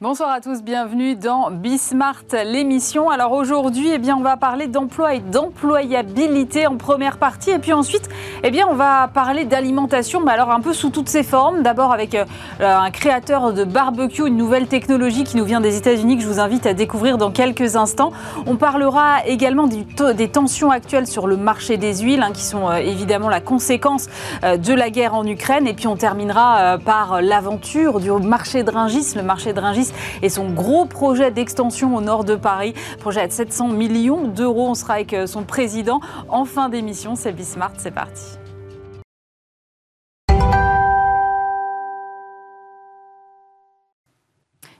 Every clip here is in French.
Bonsoir à tous, bienvenue dans Bismart, l'émission. Alors aujourd'hui, eh bien, on va parler d'emploi et d'employabilité en première partie. Et puis ensuite, eh bien, on va parler d'alimentation, mais alors un peu sous toutes ses formes. D'abord avec euh, un créateur de barbecue, une nouvelle technologie qui nous vient des États-Unis que je vous invite à découvrir dans quelques instants. On parlera également des tensions actuelles sur le marché des huiles, hein, qui sont euh, évidemment la conséquence euh, de la guerre en Ukraine. Et puis on terminera par l'aventure du marché de Ringis, le marché de Ringis et son gros projet d'extension au nord de Paris. Projet à 700 millions d'euros. On sera avec euh, son président en fin d'émission. C'est Bismart, c'est parti.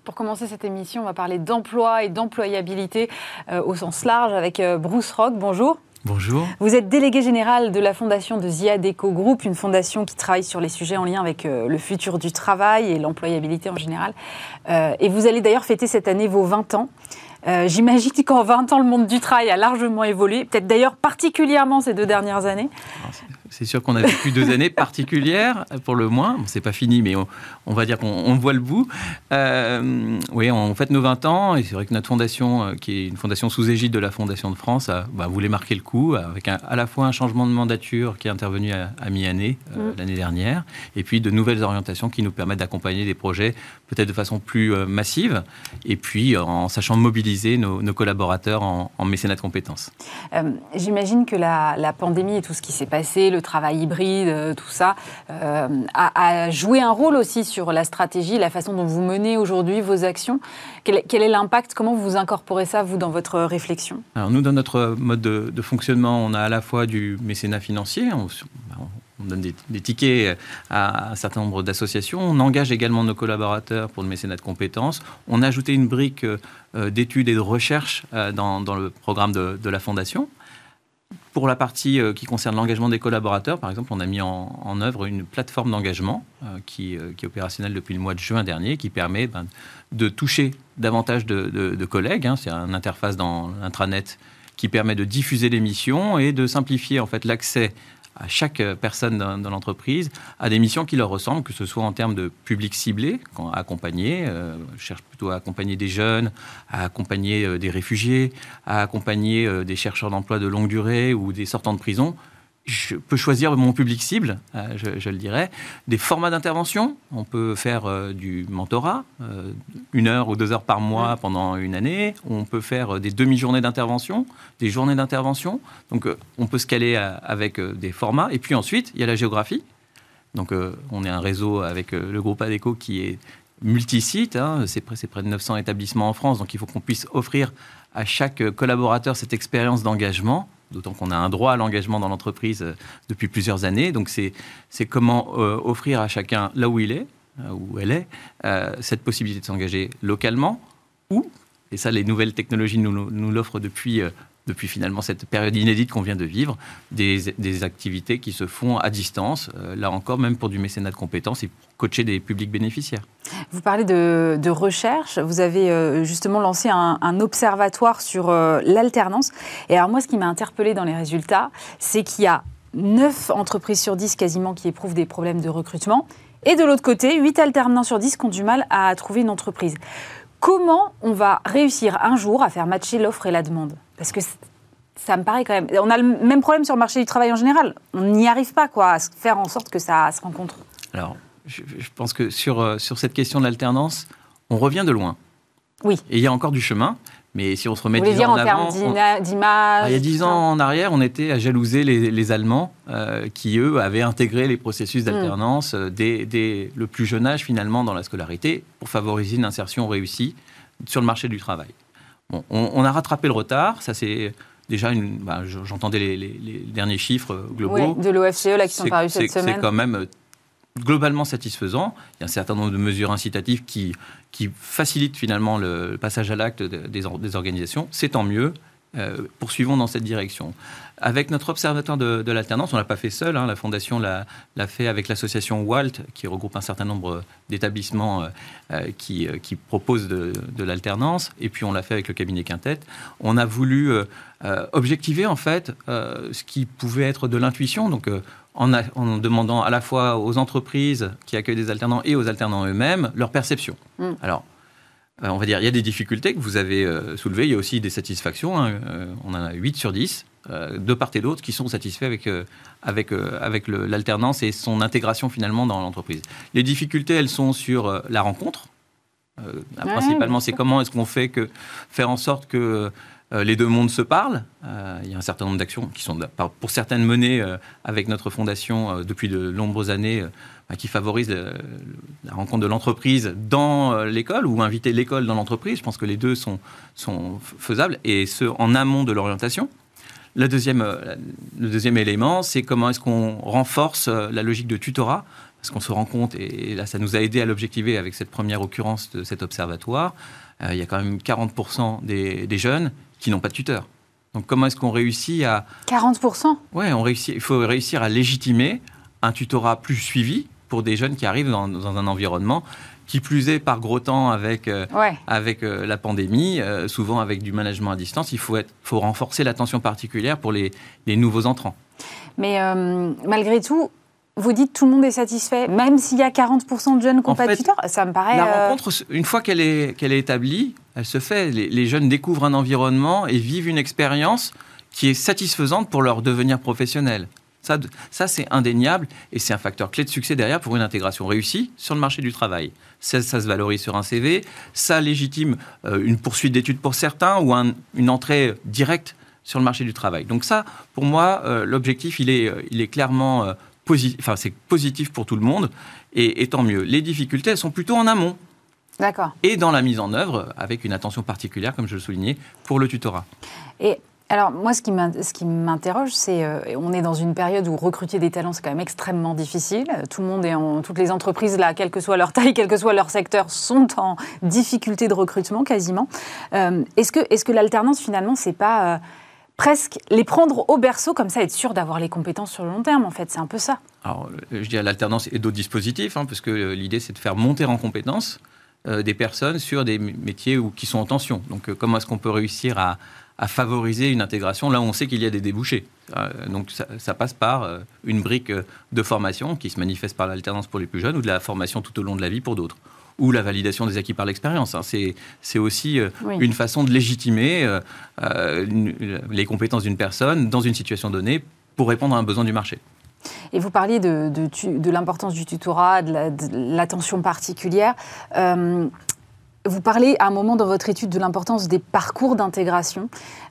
Pour commencer cette émission, on va parler d'emploi et d'employabilité euh, au sens large avec euh, Bruce Rock. Bonjour. Bonjour. Vous êtes délégué général de la fondation de Ziad Eco Group, une fondation qui travaille sur les sujets en lien avec euh, le futur du travail et l'employabilité en général. Euh, et vous allez d'ailleurs fêter cette année vos 20 ans. Euh, j'imagine qu'en 20 ans, le monde du travail a largement évolué, peut-être d'ailleurs particulièrement ces deux dernières années. C'est sûr qu'on a vécu deux années particulières, pour le moins. Bon, c'est pas fini, mais on, va dire qu'on voit le bout. Euh, oui, on fête nos 20 ans, et c'est vrai que notre fondation, euh, qui est une fondation sous égide de la Fondation de France, a, bah, voulait marquer le coup, avec à la fois un changement de mandature qui est intervenu à, mi-année, euh, mm. l'année dernière, et puis de nouvelles orientations qui nous permettent d'accompagner des projets peut-être de façon plus massive, et puis en sachant mobiliser nos, collaborateurs en, mécénat de compétences. J'imagine que la, la, pandémie et tout ce qui s'est passé, le travail hybride, euh, tout ça, euh, a, joué un rôle aussi sur la stratégie, la façon dont vous menez aujourd'hui vos actions. Quel, est l'impact? Comment vous incorporez ça, vous, dans votre réflexion? Alors nous, dans notre mode de, fonctionnement, on a à la fois du mécénat financier, on, donne des, tickets à un certain nombre d'associations. On engage également nos collaborateurs pour le mécénat de compétences. On a ajouté une brique euh, d'études et de recherche dans, le programme de la Fondation. Pour la partie euh, qui concerne l'engagement des collaborateurs, par exemple, on a mis en, œuvre une plateforme d'engagement euh, euh, qui, est opérationnelle depuis le mois de juin dernier, qui permet ben, de toucher davantage de, collègues. Hein. C'est une interface dans l'intranet qui permet de diffuser les missions et de simplifier en fait l'accès à chaque personne dans, l'entreprise à des missions qui leur ressemblent, que ce soit en termes de public ciblé, à accompagner, euh, cherche plutôt à accompagner des jeunes, à accompagner euh, des réfugiés, à accompagner euh, des chercheurs d'emploi de longue durée ou des sortants de prison je peux choisir mon public cible, euh, je, le dirais. Des formats d'intervention, on peut faire euh, du mentorat, euh, une heure ou deux heures par mois pendant une année. On peut faire des demi-journées d'intervention, des journées d'intervention. Donc on peut se caler avec des formats. Et puis ensuite, il y a la géographie. Donc on est un réseau avec le groupe ADECO qui est multisite. Hein. C'est près, près de 900 établissements en France. Donc il faut qu'on puisse offrir à chaque collaborateur cette expérience d'engagement d'autant qu'on a un droit à l'engagement dans l'entreprise euh, depuis plusieurs années. Donc c'est comment euh, offrir à chacun là où il est, euh, où elle est, cette possibilité de s'engager localement ou, et ça les nouvelles technologies nous l'offrent depuis depuis finalement cette période inédite qu'on vient de vivre, des, activités qui se font à distance, euh, là encore, même pour du mécénat de compétences et pour coacher des publics bénéficiaires. Vous parlez de, recherche, vous avez euh, justement lancé un, observatoire sur euh, l'alternance. Et alors moi, ce qui m'a interpellé dans les résultats, c'est qu'il y a 9 entreprises sur 10 quasiment qui éprouvent des problèmes de recrutement. Et de l'autre côté, 8 alternants sur 10 qui ont du mal à trouver une entreprise. Comment on va réussir un jour à faire matcher l'offre et la demande? Parce que ça me paraît quand même. On a le même problème sur le marché du travail en général. On n'y arrive pas, quoi, à faire en sorte que ça se rencontre. Alors, je, pense que sur, euh, sur cette question de l'alternance, on revient de loin. Oui. Et il y a encore du chemin. Mais si on se remet dix ans en, avant, d'image. il y a dix ans en arrière, on était à jalouser les, Allemands euh, qui, eux, avaient intégré les processus hmm. d'alternance euh, dès, le plus jeune âge, finalement, dans la scolarité, pour favoriser une insertion réussie sur le marché du travail. Bon, on, a rattrapé le retard, ça c'est déjà une. Bah, j'entendais les, derniers chiffres globaux. Oui, de l'OFCE là qui sont parus cette semaine. C'est quand même globalement satisfaisant. Il y a un certain nombre de mesures incitatives qui, qui facilitent finalement le passage à l'acte des, organisations. C'est tant mieux. Euh, poursuivons dans cette direction. Avec notre observatoire de, l'alternance, on ne l'a pas fait seul, hein. la Fondation l'a fait avec l'association WALT, qui regroupe un certain nombre d'établissements euh, euh, qui, qui, proposent de, l'alternance, et puis on l'a fait avec le cabinet Quintet. On a voulu objectiver en fait ce qui pouvait être de l'intuition, donc en, demandant à la fois aux entreprises qui accueillent des alternants et aux alternants eux-mêmes leur perception. Mm. Alors, on va dire, il y a des difficultés que vous avez soulevées, il y a aussi des satisfactions. Hein. on en a 8 sur 10, de part et d'autre, qui sont satisfaits avec, avec, avec l'alternance et son intégration finalement dans l'entreprise. Les difficultés, elles sont sur la rencontre. principalement, c'est comment est-ce qu'on fait que faire en sorte que euh, les deux mondes se parlent. Euh, il y a un certain nombre d'actions qui sont, pour certaines, menées euh, avec notre fondation depuis de nombreuses années, bah, qui favorisent la rencontre de l'entreprise dans l'école ou inviter l'école dans l'entreprise. Je pense que les deux sont, sont faisables, et ce, en amont de l'orientation. Le deuxième, le deuxième élément, c'est comment est-ce qu'on renforce la logique de tutorat parce qu'on se rend compte, et là ça nous a aidé à l'objectiver avec cette première occurrence de cet observatoire, il y a quand même 40% des, des jeunes qui n'ont pas de tuteur. Donc comment est-ce qu'on réussit à... 40% Oui, il faut réussir à légitimer un tutorat plus suivi pour des jeunes qui arrivent dans, un environnement qui plus est par gros temps avec, euh, avec euh, la pandémie, euh, souvent avec du management à distance, il faut, être, faut renforcer l'attention particulière pour les, les, nouveaux entrants. Mais malgré tout, vous dites tout le monde est satisfait, même s'il y a 40% de jeunes qui n'ont pas de tuteur Ça me paraît. La rencontre, une fois qu'elle est, qu'elle est établie, elle se fait. Les, jeunes découvrent un environnement et vivent une expérience qui est satisfaisante pour leur devenir professionnel. Ça, ça c'est indéniable et c'est un facteur clé de succès derrière pour une intégration réussie sur le marché du travail. Ça, se valorise sur un CV, ça légitime euh, une poursuite d'études pour certains ou une entrée directe sur le marché du travail. Donc ça, pour moi, euh, l'objectif, il est, euh, clairement positif, enfin, c'est positif pour tout le monde et, et tant mieux. Les difficultés, elles sont plutôt en amont. D'accord. Et dans la mise en œuvre, avec une attention particulière, comme je le soulignais, pour le tutorat. Et alors, moi, ce qui m'interroge, c'est euh, on est dans une période où recruter des talents, c'est quand même extrêmement difficile. Tout le monde est en. Toutes les entreprises, là, quelle que soit leur taille, quel que soit leur secteur, sont en difficulté de recrutement quasiment. Euh, est-ce que, est que l'alternance, finalement, c'est pas. Euh, presque les prendre au berceau, comme ça, être sûr d'avoir les compétences sur le long terme, en fait? C'est un peu ça. Alors, je dis à l'alternance et d'autres dispositifs, hein, parce que l'idée, c'est de faire monter en compétences euh, des personnes sur des métiers où, qui sont en tension. Donc, euh, comment est-ce qu'on peut réussir à, favoriser une intégration là où on sait qu'il y a des débouchés? Euh, Donc, ça, passe par une brique de formation qui se manifeste par l'alternance pour les plus jeunes ou de la formation tout au long de la vie pour d'autres ou la validation des acquis par l'expérience. Hein. C'est aussi une façon de légitimer les compétences d'une personne dans une situation donnée pour répondre à un besoin du marché. Et vous parliez de, de, l'importance du tutorat, de l'attention particulière. Euh, vous parlez à un moment dans votre étude de l'importance des parcours d'intégration.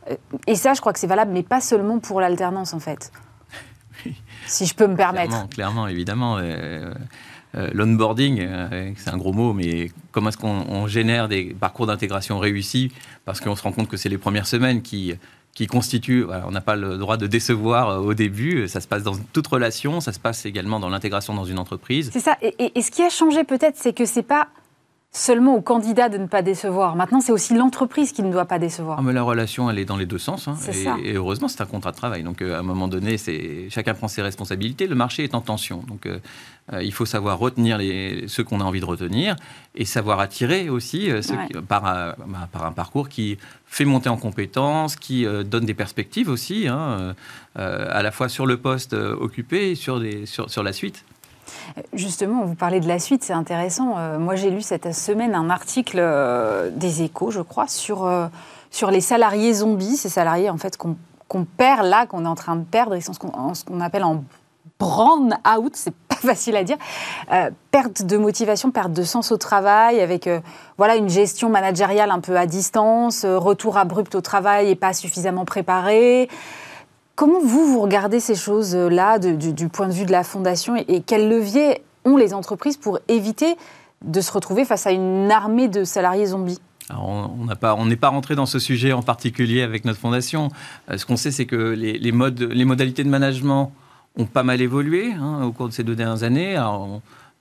Euh, et ça, je crois que c'est valable, mais pas seulement pour l'alternance, en fait. Si je peux me permettre. Clairement, évidemment. Euh, l'onboarding, c'est un gros mot, mais comment est-ce qu'on génère des parcours d'intégration réussis? Parce qu'on se rend compte que c'est les premières semaines qui qui constitue, on n'a pas le droit de décevoir euh, au début, ça se passe dans toute relation, ça se passe également dans l'intégration dans une entreprise. C'est ça, et, et, ce qui a changé peut-être, c'est que c'est pas seulement au candidat de ne pas décevoir. Maintenant, c'est aussi l'entreprise qui ne doit pas décevoir. Ah, mais la relation, elle est dans les deux sens. Hein. et, heureusement, c'est un contrat de travail. Donc, euh, à un moment donné, chacun prend ses responsabilités. Le marché est en tension. Donc, euh, euh, il faut savoir retenir les, ceux qu'on a envie de retenir et savoir attirer aussi ceux par, bah, par, un parcours qui fait monter en compétences, qui donne des perspectives aussi, hein, à la fois sur le poste occupé et sur, des, sur, sur la suite. Justement, vous parlez de la suite, c'est intéressant. Euh, moi, j'ai lu cette semaine un article euh, des Échos, je crois, sur, euh, sur les salariés zombies, ces salariés en fait qu'on perd là, qu'on est en train de perdre, ils sont ce qu'on appelle en brown out, c'est facile à dire, perte de motivation, perte de sens au travail, avec voilà une gestion managériale un peu à distance, retour abrupt au travail et pas suffisamment préparé. Comment vous, vous regardez ces choses-là du, point de vue de la Fondation et, quels leviers ont les entreprises pour éviter de se retrouver face à une armée de salariés zombies? On n'est pas rentré dans ce sujet en particulier avec notre fondation. Euh, ce qu'on sait, c'est que les, modes, les modalités de management ont pas mal évolué hein, au cours de ces deux dernières années.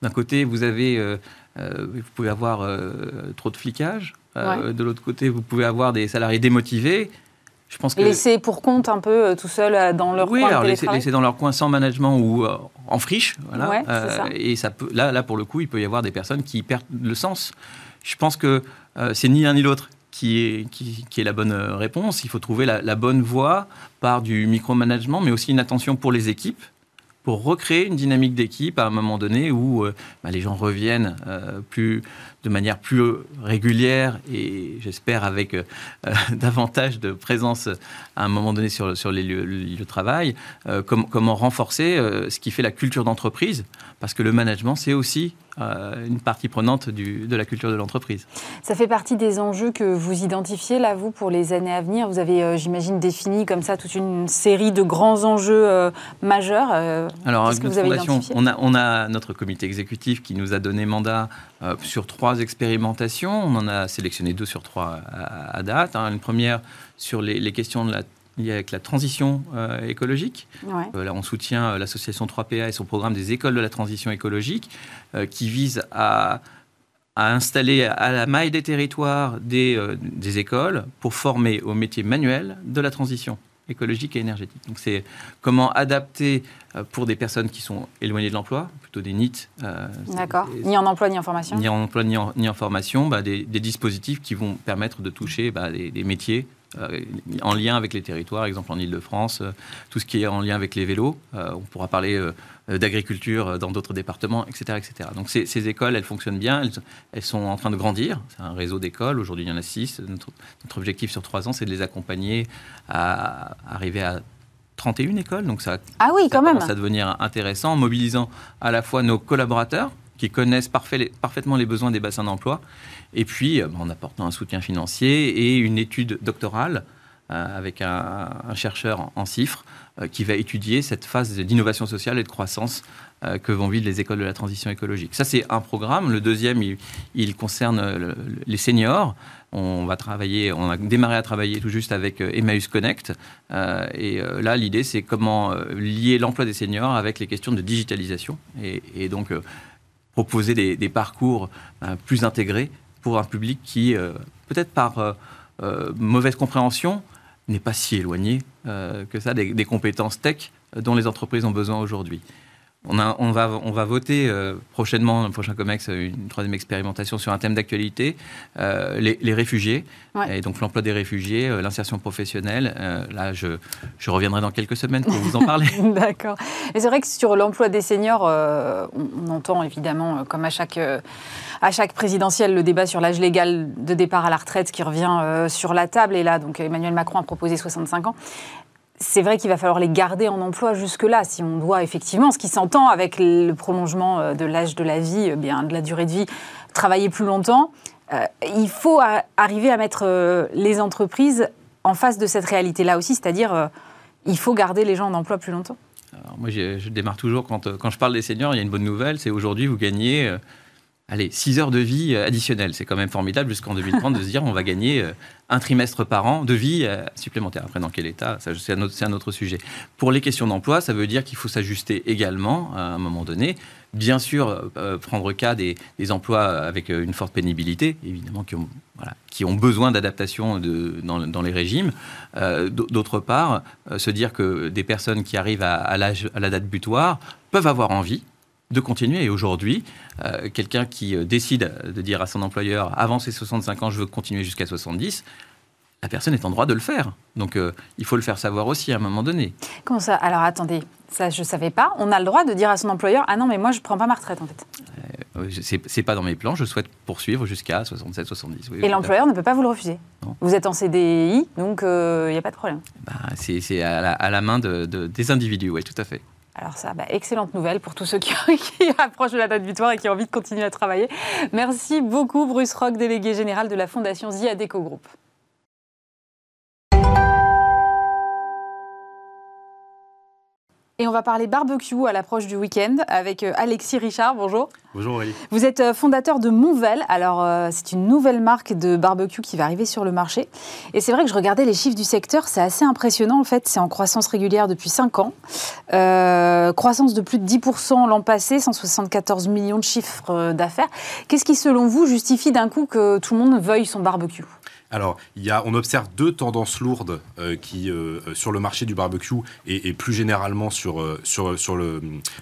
D'un côté, vous avez, euh, euh, vous pouvez avoir trop de flicage. De l'autre côté, vous pouvez avoir des salariés démotivés. Je pense que... Laisser pour compte un peu euh, tout seul euh, dans leur oui, coin. Oui, alors laisser, dans leur coin sans management ou euh, en friche. Voilà. ça. Et ça peut, là, là, pour le coup, il peut y avoir des personnes qui perdent le sens. Je pense que c'est ni l'un ni l'autre qui est, la bonne réponse. Il faut trouver la, bonne voie par du micromanagement, mais aussi une attention pour les équipes pour recréer une dynamique d'équipe à un moment donné où euh, bah, les gens reviennent euh, plus, de manière plus régulière et j'espère avec euh, davantage de présence à un moment donné sur les lieux, de travail. comment renforcer ce qui fait la culture d'entreprise Parce que le management, c'est aussi une partie prenante de la culture de l'entreprise. Ça fait partie des enjeux que vous identifiez là, vous, pour les années à venir. Vous avez, j'imagine, défini comme ça toute une série de grands enjeux majeurs. Alors, avec notre fondation, on a, on a, notre comité exécutif qui nous a donné mandat euh, sur trois expérimentations. On en a sélectionné deux sur trois à, date. Hein. Une première sur les, questions de la liées avec la transition euh, écologique. Euh, là, on soutient l'association 3PA et son programme des écoles de la transition écologique, qui vise à, à, installer à la maille des territoires des, des écoles pour former au métier manuel de la transition écologique et énergétique. Donc c'est comment adapter euh, pour des personnes qui sont éloignées de l'emploi, plutôt des NIT. Euh, D'accord. Ni en emploi ni en formation. Ni en emploi ni en, formation, bah, des, dispositifs qui vont permettre de toucher bah, des, métiers euh, en lien avec les territoires, exemple en Ile-de-France, tout ce qui est en lien avec les vélos. on pourra parler euh, d'agriculture euh, dans d'autres départements, etc. etc. Donc ces, écoles, elles fonctionnent bien, elles, sont en train de grandir. C'est un réseau d'écoles, aujourd'hui il y en a six. Notre, objectif sur trois ans, c'est de les accompagner à, arriver à 31 écoles. Donc ça, ah oui, quand commence à devenir intéressant, en mobilisant à la fois nos collaborateurs, qui connaissent parfaitement les besoins des bassins d'emploi, et puis euh, en apportant un soutien financier et une étude doctorale avec un, chercheur en, chiffres euh, qui va étudier cette phase d'innovation sociale et de croissance euh, que vont vivre les écoles de la transition écologique. Ça, c'est un programme. Le deuxième, il, concerne euh, les seniors. On va travailler, on a démarré à travailler tout juste avec Emmaüs Connect. et là, l'idée, c'est comment lier l'emploi des seniors avec les questions de digitalisation et, donc proposer des, parcours plus intégrés pour un public qui, peut-être par mauvaise compréhension, n'est pas si éloigné euh, que ça des, compétences tech dont les entreprises ont besoin aujourd'hui. On, on, va, on va voter euh, prochainement, le prochain COMEX, une troisième expérimentation sur un thème d'actualité, euh, les, réfugiés, et donc l'emploi des réfugiés, l'insertion professionnelle. là, je, je, reviendrai dans quelques semaines pour vous en parler. D'accord. Et c'est vrai que sur l'emploi des seniors, on, entend évidemment, comme à chaque à chaque présidentielle le débat sur l'âge légal de départ à la retraite qui revient euh, sur la table. Et là, donc Emmanuel Macron a proposé 65 ans. C'est vrai qu'il va falloir les garder en emploi jusque-là, si on doit effectivement, ce qui s'entend avec le prolongement euh, de l'âge de la vie, euh, bien de la durée de vie, travailler plus longtemps. il faut arriver à mettre les entreprises en face de cette réalité-là aussi, c'est-à-dire il faut garder les gens en emploi plus longtemps. moi, je, démarre toujours quand, quand, je parle des seniors, il y a une bonne nouvelle, c'est aujourd'hui vous gagnez allez, 6 heures de vie euh, additionnelles. C'est quand même formidable jusqu'en 2030 de se dire on va gagner euh, un trimestre par an de vie euh, supplémentaire. Après, dans quel état? C'est un, un, autre sujet. Pour les questions d'emploi, ça veut dire qu'il faut s'ajuster également à un moment donné. Bien sûr, prendre cas des, emplois avec une forte pénibilité, évidemment, qui ont, besoin d'adaptation dans, les régimes. D'autre part, se dire que des personnes qui arrivent à la date butoir peuvent avoir envie de continuer. Et aujourd'hui, euh, quelqu'un qui euh, décide de dire à son employeur, avant ses 65 ans, je veux continuer jusqu'à 70, la personne est en droit de le faire. Donc euh, il faut le faire savoir aussi à un moment donné. Comment ça? Alors attendez, ça je ne savais pas. On a le droit de dire à son employeur, ah non mais moi je ne prends pas ma retraite en fait. c'est pas dans mes plans, je souhaite poursuivre jusqu'à 67, 70. Et l'employeur ne peut pas vous le refuser. Vous êtes en CDI, donc il n'y a pas de problème. Ben, c'est à, la main de, des individus, oui, tout à fait. Alors ça, bah, excellente nouvelle pour tous ceux qui, approchent de la date butoir et qui ont envie de continuer à travailler. Merci beaucoup Bruce Rock, délégué général de la Fondation Ziadeco Group. Et on va parler barbecue à l'approche du week-end avec euh, Alexis Richard. Bonjour. Bonjour Aurélie. Vous êtes euh, fondateur de Monvel. Alors, euh, c'est une nouvelle marque de barbecue qui va arriver sur le marché. Et c'est vrai que je regardais les chiffres du secteur, c'est assez impressionnant. En fait, c'est en croissance régulière depuis 5 ans. croissance de plus de 10% l'an passé, 174 millions de chiffres d'affaires. Qu'est-ce qui, selon vous, justifie d'un coup que tout le monde veuille son barbecue? Alors, il y a, on observe deux tendances lourdes euh, qui, euh, sur le marché du barbecue et, plus généralement sur, euh, sur,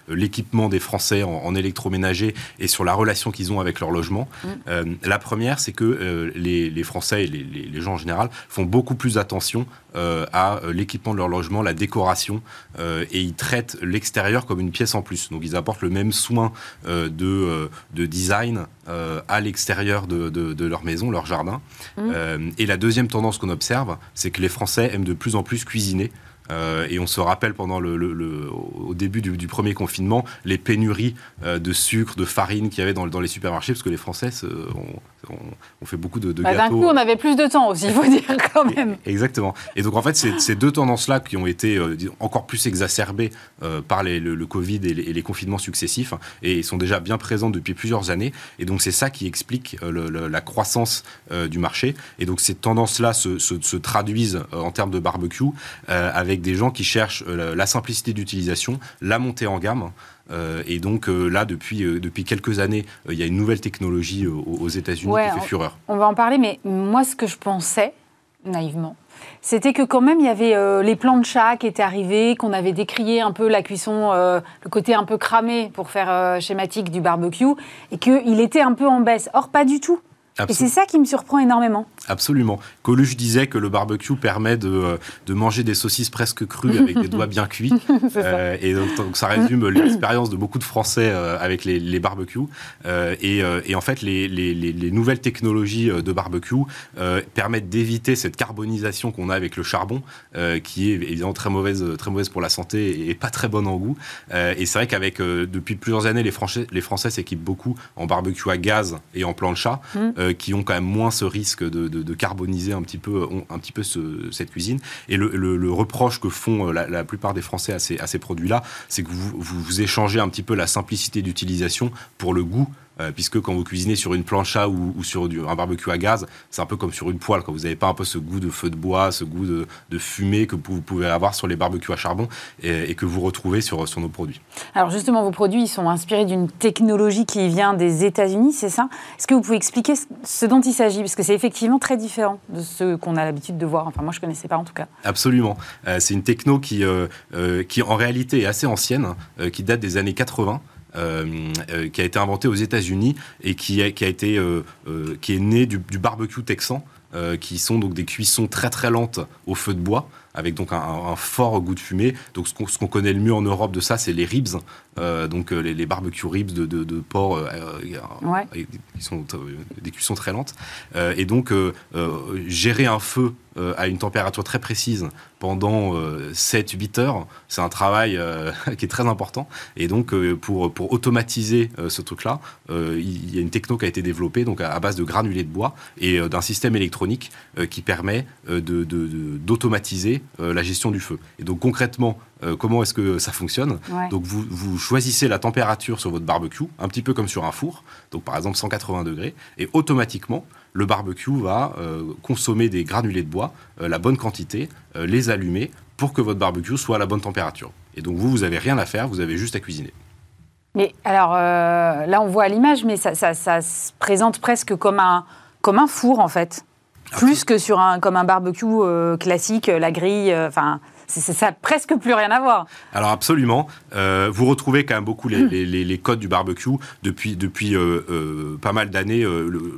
l'équipement des Français en, électroménager et sur la relation qu'ils ont avec leur logement. Mm. la première, c'est que les, les, Français et les, les, gens en général font beaucoup plus attention à l'équipement de leur logement, la décoration, et ils traitent l'extérieur comme une pièce en plus. Donc, ils apportent le même soin de, de design à l'extérieur de, de, leur maison, leur jardin. Mm. Euh, et la deuxième tendance qu'on observe, c'est que les Français aiment de plus en plus cuisiner. Euh, et on se rappelle pendant le, au début du, premier confinement les pénuries euh, de sucre, de farine qu'il y avait dans, dans, les supermarchés, parce que les Français ont, on, fait beaucoup de, de bah, gâteaux. D'un coup, on avait plus de temps aussi, il faut dire quand même. Exactement. Et donc, en fait, ces deux tendances-là qui ont été euh, encore plus exacerbées par le, Covid et les, confinements successifs, et sont déjà bien présentes depuis plusieurs années. Et donc, c'est ça qui explique la croissance du marché. Et donc, ces tendances-là se, traduisent en termes de barbecue avec des gens qui cherchent la simplicité d'utilisation, la montée en gamme. Euh, et donc euh, là, depuis, euh, depuis quelques années, il y a une nouvelle technologie aux, États-Unis qui fait fureur. On va en parler, mais moi, ce que je pensais, naïvement, c'était que quand même, il y avait les plans de chat qui étaient arrivés, qu'on avait décrié un peu la cuisson, le côté un peu cramé, pour faire schématique, du barbecue, et qu'il était un peu en baisse. Or, pas du tout. Et c'est ça qui me surprend énormément. Absolument. Coluche disait que le barbecue permet de, euh, de manger des saucisses presque crues avec des doigts bien cuits. Euh, et donc, ça résume l'expérience de beaucoup de Français euh, avec les, les barbecues. et, et, en fait, les, les, les, nouvelles technologies de barbecue permettent d'éviter cette carbonisation qu'on a avec le charbon, qui est évidemment très mauvaise, très mauvaise pour la santé et pas très bonne en goût. et c'est vrai qu'avec depuis plusieurs années, les Français, les Français s'équipent beaucoup en barbecue à gaz et en plancha. Euh, qui ont quand même moins ce risque de, carboniser un petit peu, un petit peu cette cuisine. Et le, reproche que font euh, la, plupart des Français à ces, produits-là, c'est que vous, vous échangez un petit peu la simplicité d'utilisation pour le goût euh, puisque quand vous cuisinez sur une plancha ou, sur un barbecue à gaz, c'est un peu comme sur une poêle, quand vous n'avez pas un peu ce goût de feu de bois, ce goût de, fumée que vous pouvez avoir sur les barbecues à charbon et, que vous retrouvez sur, sur nos produits. Alors justement, vos produits ils sont inspirés d'une technologie qui vient des États-Unis, c'est ça? Est-ce que vous pouvez expliquer ce dont il s'agit? Parce que c'est effectivement très différent de ce qu'on a l'habitude de voir. Enfin, moi, je ne connaissais pas en tout cas. Absolument. Euh, c'est une techno qui, euh, qui en réalité est assez ancienne, qui date des années 80. Euh, euh, qui a été inventé aux États-Unis et qui, a, qui a été, euh, qui est né du, du barbecue texan. qui sont donc des cuissons très très lentes au feu de bois, avec donc un, fort goût de fumée. Donc ce qu'on connaît le mieux en Europe de ça, c'est les ribs, donc les, les, barbecue ribs de, de, porc, qui sont des cuissons très lentes. et donc gérer un feu à une température très précise pendant 7-8 heures, c'est un travail qui est très important. Et donc, pour, pour automatiser ce truc-là, il y a une techno qui a été développée donc à, base de granulés de bois et d'un système électronique qui permet d'automatiser de, la gestion du feu. Et donc, concrètement, comment est-ce que ça fonctionne Donc, vous, vous choisissez la température sur votre barbecue, un petit peu comme sur un four, donc par exemple 180 degrés, et automatiquement, le barbecue va euh, consommer des granulés de bois, euh, la bonne quantité, euh, les allumer pour que votre barbecue soit à la bonne température. Et donc vous, vous n'avez rien à faire, vous avez juste à cuisiner. Mais alors là, on voit à l'image, mais ça, se présente presque comme un, comme un four en fait. Plus que sur un, comme un barbecue classique, la grille. Enfin, ça n'a presque plus rien à voir. Alors absolument. Euh, vous retrouvez quand même beaucoup les, les, codes du barbecue depuis, depuis euh, euh, pas mal d'années.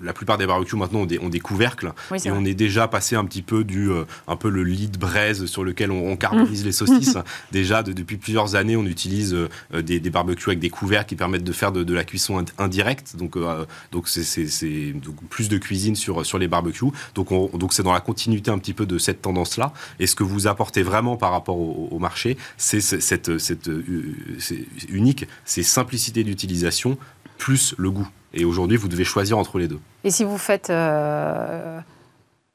la plupart des barbecues maintenant ont des, ont des couvercles et on est déjà passé un petit peu du un peu le lit de braise sur lequel on, carbonise les saucisses. déjà depuis plusieurs années, on utilise des, des, barbecues avec des couvercles qui permettent de faire de, la cuisson indirecte. Donc donc c'est plus de cuisine sur sur les barbecues. Donc donc c'est dans la continuité un petit peu de cette tendance là. Et ce que vous apportez vraiment par rapport au, marché, c'est cette, cette, euh, unique, c'est simplicité d'utilisation plus le goût. Et aujourd'hui, vous devez choisir entre les deux. Et si vous faites euh,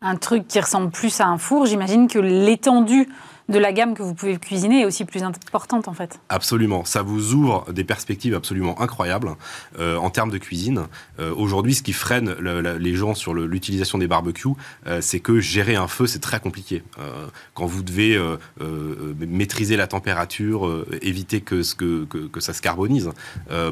un truc qui ressemble plus à un four, j'imagine que l'étendue de la gamme que vous pouvez cuisiner est aussi plus importante en fait. Absolument, ça vous ouvre des perspectives absolument incroyables euh, en termes de cuisine. Euh, aujourd'hui, ce qui freine les gens sur l'utilisation des barbecues, euh, c'est que gérer un feu, c'est très compliqué. quand vous devez maîtriser la température, éviter que, ce que, que, ça se carbonise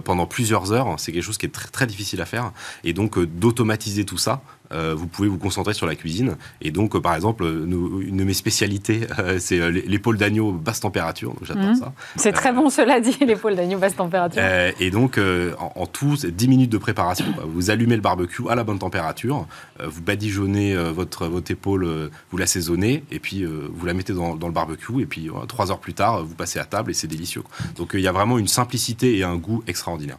pendant plusieurs heures, c'est quelque chose qui est très, très difficile à faire. Et donc d'automatiser tout ça, vous pouvez vous concentrer sur la cuisine. Et donc, par exemple, une de mes spécialités, c'est l'épaule d'agneau basse température. J'adore mhm. ça. C'est très bon, cela dit, l'épaule d'agneau basse température. et donc, en, tout, c'est 10 minutes de préparation. Vous allumez le barbecue à la bonne température, vous badigeonnez votre, votre épaule, vous l'assaisonnez, et puis vous la mettez dans, dans le barbecue, et puis trois heures plus tard, vous passez à table et c'est délicieux. Donc il y a vraiment une simplicité et un goût extraordinaire.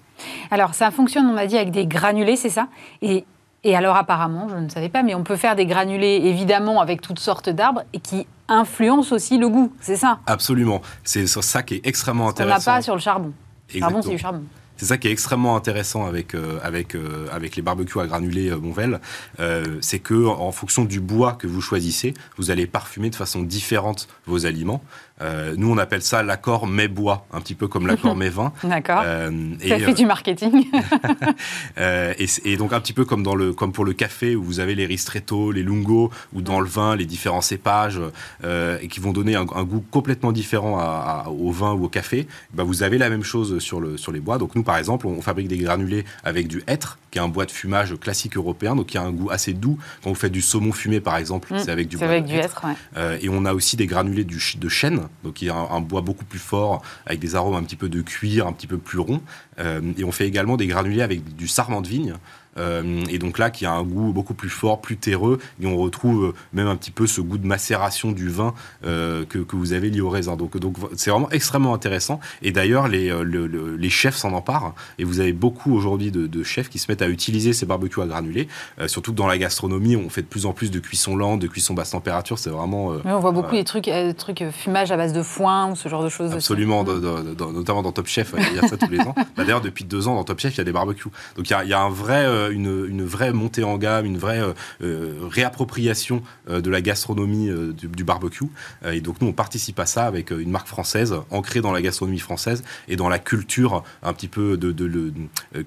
Alors ça fonctionne, on a dit, avec des granulés, c'est ça? Et, et alors apparemment, je ne savais pas, mais on peut faire des granulés évidemment avec toutes sortes d'arbres et qui influencent aussi le goût, c'est ça? Absolument. C'est ça qui est extrêmement intéressant. On n'a pas sur le charbon. Charbon, c'est du charbon. C'est ça qui est extrêmement intéressant avec, euh, avec, euh, avec les barbecues à granulés euh, euh, c'est que en fonction du bois que vous choisissez, vous allez parfumer de façon différente vos aliments. Euh, nous, on appelle ça l'accord mets-bois, un petit peu comme l'accord mets-vin. D'accord. Euh, ça fait du marketing. euh, et, et, donc, un petit peu comme, dans le, comme pour le café, où vous avez les ristretto, les lungo, ou dans le vin, les différents cépages, euh, et qui vont donner un, goût complètement différent à, au vin ou au café, bah, vous avez la même chose sur, le, sur les bois. Donc, nous, par exemple, on, fabrique des granulés avec du hêtre, qui est un bois de fumage classique européen, donc qui a un goût assez doux. Quand vous faites du saumon fumé, par exemple, mm. c'est avec du bois avec du hêtre. Ouais. et on a aussi des granulés du, de chêne, donc il y a un, bois beaucoup plus fort, avec des arômes un petit peu de cuir, un petit peu plus rond. Euh, et on fait également des granulés avec du sarment de vigne. Euh, et donc là, qui a un goût beaucoup plus fort, plus terreux, et on retrouve euh, même un petit peu ce goût de macération du vin euh, que, que, vous avez lié au raisin. Donc, donc c'est vraiment extrêmement intéressant. Et d'ailleurs, les, les chefs s'en emparent. Et vous avez beaucoup aujourd'hui de, de, chefs qui se mettent à utiliser ces barbecues à granulés. surtout que dans la gastronomie, on fait de plus en plus de cuisson lente, de cuisson basse température. C'est vraiment. on voit beaucoup des trucs, trucs fumage à base de foin ou ce genre de choses. Absolument, notamment dans Top Chef, il y a ça tous les ans. Bah, d'ailleurs, depuis deux ans, dans Top Chef, il y a des barbecues. Donc il y a, il y a un vrai euh, une, vraie montée en gamme, une vraie euh, euh, réappropriation de la gastronomie du, barbecue. et donc nous, on participe à ça avec une marque française, ancrée dans la gastronomie française et dans la culture un petit peu de,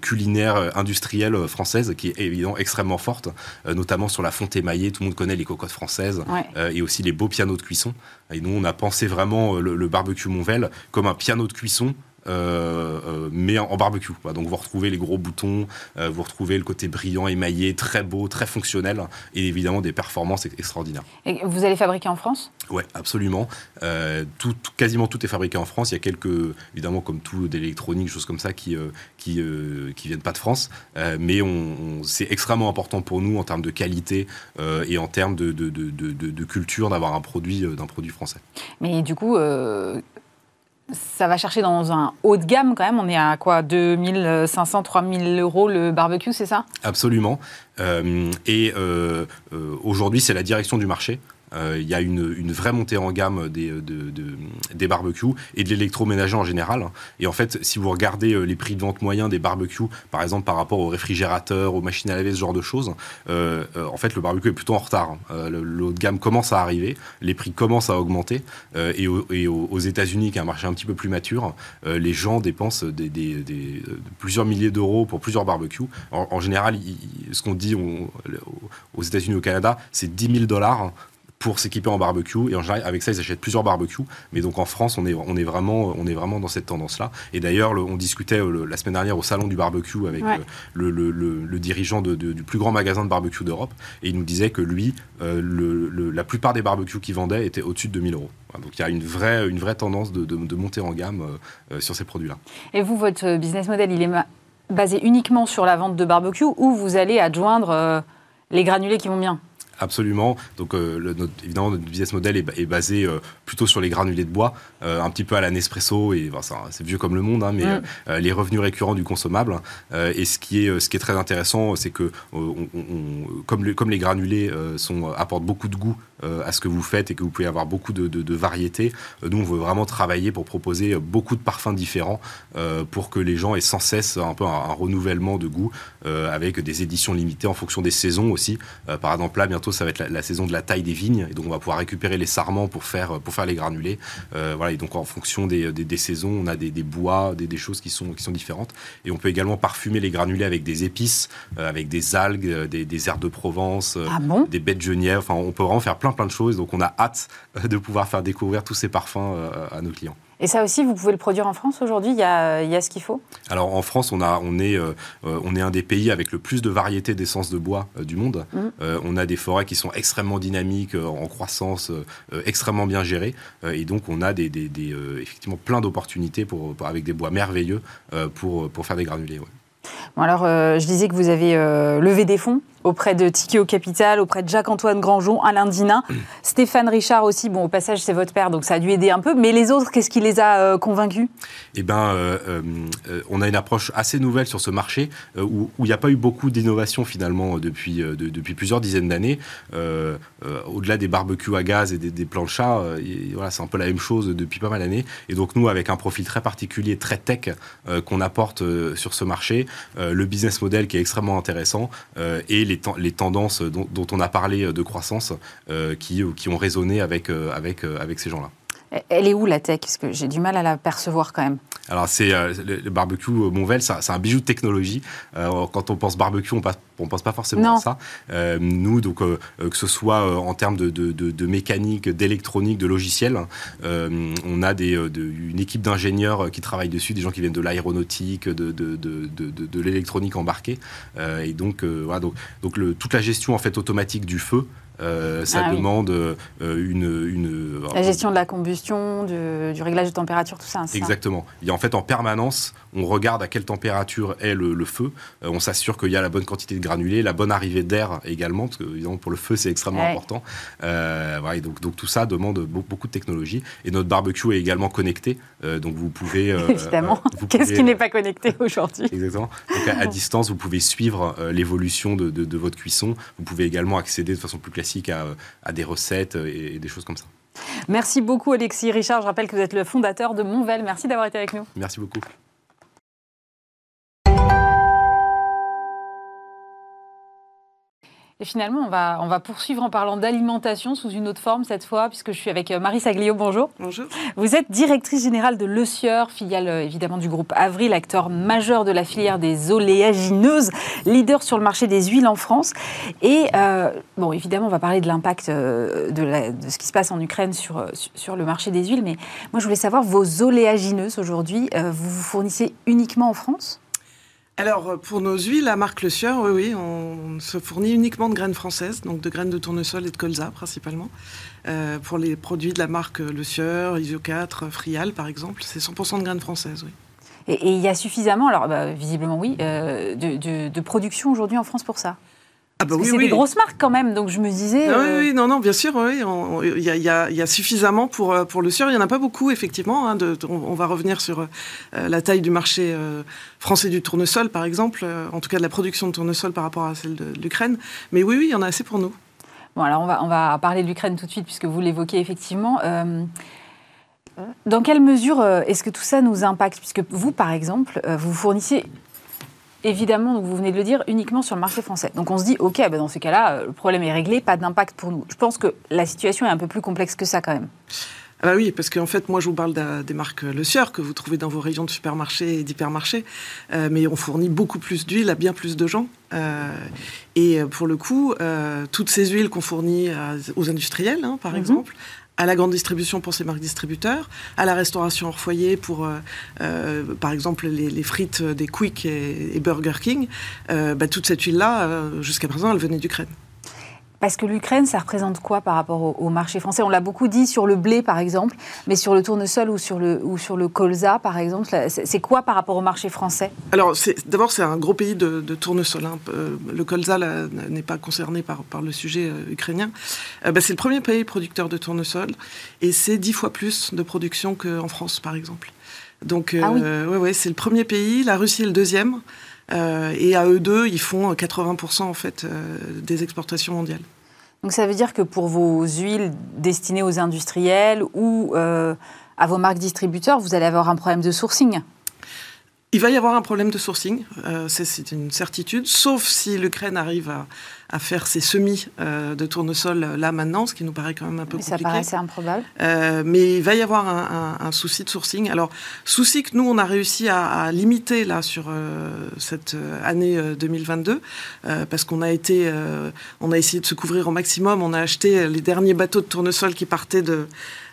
culinaire industrielle française, qui est évidemment extrêmement forte, notamment sur la fonte émaillée. Tout le monde connaît les cocottes françaises et aussi les beaux pianos de cuisson. Et nous, on a pensé vraiment le, le barbecue Monvel comme un piano de cuisson mais en, barbecue. Donc vous retrouvez les gros boutons, euh, vous retrouvez le côté brillant, émaillé, très beau, très fonctionnel, et évidemment des performances extraordinaires. Et vous allez fabriquer en France? Oui, absolument. Tout, quasiment tout est fabriqué en France. Il y a quelques, évidemment, comme tout d'électronique, choses comme ça, qui qui, qui viennent pas de France, mais on, c'est extrêmement important pour nous en termes de qualité et en termes de, de, de, de culture d'avoir un produit d'un produit français. Mais du coup, ça va chercher dans un haut de gamme quand même. On est à quoi? 2500, 3000 euros le barbecue, c'est ça? Absolument. Euh, et euh, euh, aujourd'hui, c'est la direction du marché. Euh, il y a une, vraie montée en gamme des, des barbecues et de l'électroménager en général. Et en fait, si vous regardez euh, les prix de vente moyens des barbecues, par exemple par rapport aux réfrigérateurs, aux machines à laver, ce genre de choses, euh, en fait, le barbecue est plutôt en retard. le, haut de gamme commence à arriver, les prix commencent à augmenter. et, aux, États-Unis, qui est un marché un petit peu plus mature, les gens dépensent plusieurs milliers d'euros pour plusieurs barbecues. En, général, ce qu'on dit aux États-Unis, au Canada, c'est 10 000 dollars pour s'équiper en barbecue. Et en général, avec ça, ils achètent plusieurs barbecues. Mais donc en France, on est, on est, vraiment, on est vraiment dans cette tendance-là. Et d'ailleurs, on discutait euh, la semaine dernière au salon du barbecue avec euh, le, le, le, dirigeant de, du plus grand magasin de barbecue d'Europe. Et il nous disait que lui, euh, la plupart des barbecues qu'il vendait étaient au-dessus de 2000 euros. Donc il y a une vraie, une vraie tendance de, de, monter en gamme sur ces produits-là. Et vous, votre business model, il est basé uniquement sur la vente de barbecue ou vous allez adjoindre les granulés qui vont bien? Absolument. Donc, euh, notre, évidemment, notre business model est, basé euh, plutôt sur les granulés de bois, euh, un petit peu à la Nespresso, et c'est vieux comme le monde, hein, mais mm. les revenus récurrents du consommable. et ce qui, est, ce qui est très intéressant, c'est que, comme, comme les granulés sont, apportent beaucoup de goût à ce que vous faites et que vous pouvez avoir beaucoup de, de, variétés, nous, on veut vraiment travailler pour proposer beaucoup de parfums différents pour que les gens aient sans cesse un peu un, renouvellement de goût avec des éditions limitées en fonction des saisons aussi. par exemple, là, bientôt, ça va être la, saison de la taille des vignes, et donc on va pouvoir récupérer les sarments pour faire, pour faire les granulés. Euh, voilà, et donc en fonction des, des, saisons, on a des, des bois, des, des, choses qui sont, qui sont différentes. Et on peut également parfumer les granulés avec des épices, euh, avec des algues, euh, des, herbes de Provence, ah des baies de genièvre. Enfin, on peut vraiment faire plein plein de choses. Donc on a hâte de pouvoir faire découvrir tous ces parfums à nos clients. Et ça aussi, vous pouvez le produire en France aujourd'hui il, y a, ce qu'il faut? Alors en France, on, a, on, est, on est un des pays avec le plus de variétés d'essence de bois du monde. Mmh. on a des forêts qui sont extrêmement dynamiques, en croissance, extrêmement bien gérées. et donc on a des, des, effectivement plein d'opportunités pour, avec des bois merveilleux pour, pour faire des granulés. Bon alors, je disais que vous avez levé des fonds auprès de Tikeo Capital, auprès de Jacques-Antoine Grandjon, Alain Dinin, Stéphane Richard aussi. Bon, au passage, c'est votre père, donc ça a dû aider un peu. Mais les autres, qu'est-ce qui les a euh, convaincus? Eh bien, euh, euh, on a une approche assez nouvelle sur ce marché où il n'y a pas eu beaucoup d'innovation finalement depuis, depuis plusieurs dizaines d'années. Au-delà des barbecues à gaz et des, des plans de chat, voilà, c'est un peu la même chose depuis pas mal d'années. Et donc, nous, avec un profil très particulier, très tech qu'on apporte sur ce marché, le business model qui est extrêmement intéressant et les les, tendances dont, on a parlé de croissance euh, qui, ont résonné avec, euh, euh, ces gens-là. Elle est où la tech? Parce que j'ai du mal à la percevoir quand même. Alors, c'est le, barbecue Monvel, c'est un bijou de technologie. quand on pense barbecue, on ne pense pas forcément à ça. nous, donc, que ce soit en termes de, de, de, mécanique, d'électronique, de logiciel, on a des, une équipe d'ingénieurs qui travaillent dessus, des gens qui viennent de l'aéronautique, de, de, l'électronique embarquée. et donc, voilà, donc, donc le, toute la gestion en fait automatique du feu, euh, ça ah demande euh, une, une, La gestion de la combustion, du réglage de température, tout ça. Exactement. Il y a en fait en permanence, on regarde à quelle température est le, feu. Euh, on s'assure qu'il y a la bonne quantité de granulés, la bonne arrivée d'air également, parce que évidemment, pour le feu, c'est extrêmement important. Voilà, donc, donc, tout ça demande beaucoup de technologie. Et notre barbecue est également connecté. donc vous pouvez. évidemment. Qu'est-ce qui n'est pas connecté aujourd'hui Exactement. Donc à, distance, vous pouvez suivre l'évolution de, de, de, votre cuisson. Vous pouvez également accéder de façon plus classique à, des recettes et, des choses comme ça. Merci beaucoup Alexis Richard. Je rappelle que vous êtes le fondateur de Monvel. Merci d'avoir été avec nous. Merci beaucoup. Et finalement, on va, on va poursuivre en parlant d'alimentation sous une autre forme cette fois, puisque je suis avec euh, Marie Saglio. Bonjour. Bonjour. Vous êtes directrice générale de Le Sieur, filiale euh, évidemment du groupe Avril, acteur majeur de la filière des oléagineuses, leader sur le marché des huiles en France. Et euh, bon, évidemment, on va parler de l'impact de, de, ce qui se passe en Ukraine sur, sur le marché des huiles. Mais moi, je voulais savoir, vos oléagineuses aujourd'hui, vous vous fournissez uniquement en France? Alors, euh, pour nos huiles, la marque Le Sieur, oui, oui, on se fournit uniquement de graines françaises, donc de graines de tournesol et de colza principalement. Euh, pour les produits de la marque Le Sieur, Isio 4, Frial par exemple, c'est 100% de graines françaises, oui. Et il y a suffisamment, alors bah, visiblement oui, euh, de, production aujourd'hui en France pour ça? Ah bah c'est des grosses marques quand même, donc je me disais. Ah oui, non, non, bien sûr, oui. Il y, y, a suffisamment pour, euh, pour le sûr. Il n'y en a pas beaucoup, effectivement. Hein, de, on, va revenir sur euh, la taille du marché euh, français du tournesol, par exemple, en tout cas de la production de tournesol par rapport à celle de, l'Ukraine. Mais oui, oui, il y en a assez pour nous. Bon, alors on va, on va parler de l'Ukraine tout de suite, puisque vous l'évoquez effectivement. dans quelle mesure est-ce que tout ça nous impacte? Puisque vous, par exemple, vous fournissez évidemment, donc vous venez de le dire, uniquement sur le marché français. Donc on se dit, OK, bah dans ce cas-là, euh, le problème est réglé, pas d'impact pour nous. Je pense que la situation est un peu plus complexe que ça quand même. Ah bah oui, parce qu'en fait, moi, je vous parle des marques Le Sieur que vous trouvez dans vos rayons de supermarchés et d'hypermarchés, euh, mais on fournit beaucoup plus d'huile à bien plus de gens. Euh, et pour le coup, toutes ces huiles qu'on fournit aux industriels, hein, par mhm. exemple, à la grande distribution pour ces marques distributeurs, à la restauration hors foyer pour, euh, euh, par exemple, les, frites des Quick et, Burger King, euh, bah, toute cette huile-là, jusqu'à présent, elle venait d'Ukraine. Parce que l'Ukraine, ça représente quoi par rapport au, marché français? On l'a beaucoup dit sur le blé, par exemple, mais sur le tournesol ou sur le, ou sur le colza, par exemple, c'est quoi par rapport au marché français? Alors, d'abord, c'est un gros pays de, tournesol. Hein. Euh, le colza n'est pas concerné par, par le sujet euh, ukrainien. Euh, bah, c'est le premier pays producteur de tournesol, et c'est dix fois plus de production qu'en France, par exemple. Donc, ah ouais, ouais, c'est le premier pays. La Russie est le deuxième. et à eux deux, ils font 80% en fait des exportations mondiales. Donc ça veut dire que pour vos huiles destinées aux industriels ou euh, à vos marques distributeurs, vous allez avoir un problème de sourcing il va y avoir un problème de sourcing, euh, c'est une certitude, sauf si l'Ukraine arrive à, faire ses semis euh, de tournesol là maintenant, ce qui nous paraît quand même un peu compliqué. Ça paraît assez improbable. mais il va y avoir un, souci de sourcing. Alors, souci que nous, on a réussi à, limiter là sur cette année 2022, parce qu'on a été, on a essayé de se couvrir au maximum. On a acheté les derniers bateaux de tournesol qui partaient de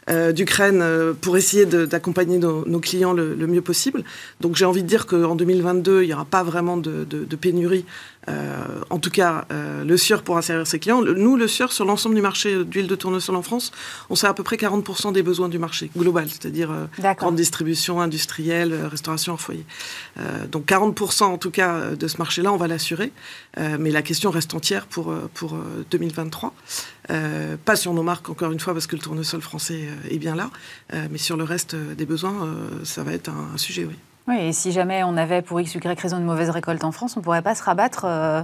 d'Ukraine pour essayer d'accompagner nos, clients le, mieux possible. Donc j'ai envie de dire qu'en 2022, il n'y aura pas vraiment de, de pénurie euh, en tout cas, euh, le SIER pourra servir ses clients. Nous, le SIER, sur l'ensemble du marché d'huile de tournesol en France, on sert à peu près 40% des besoins du marché global, c'est-à-dire euh, grande distribution, industrielle, restauration en foyer. donc 40% en tout cas de ce marché-là, on va l'assurer. mais la question reste entière pour, pour 2023. Pas sur nos marques, encore une fois, parce que le tournesol français est bien là. mais sur le reste des besoins, ça va être un sujet, oui. Oui, et si jamais on avait pour X, Y raison une mauvaise récolte en France, on ne pourrait pas se rabattre euh,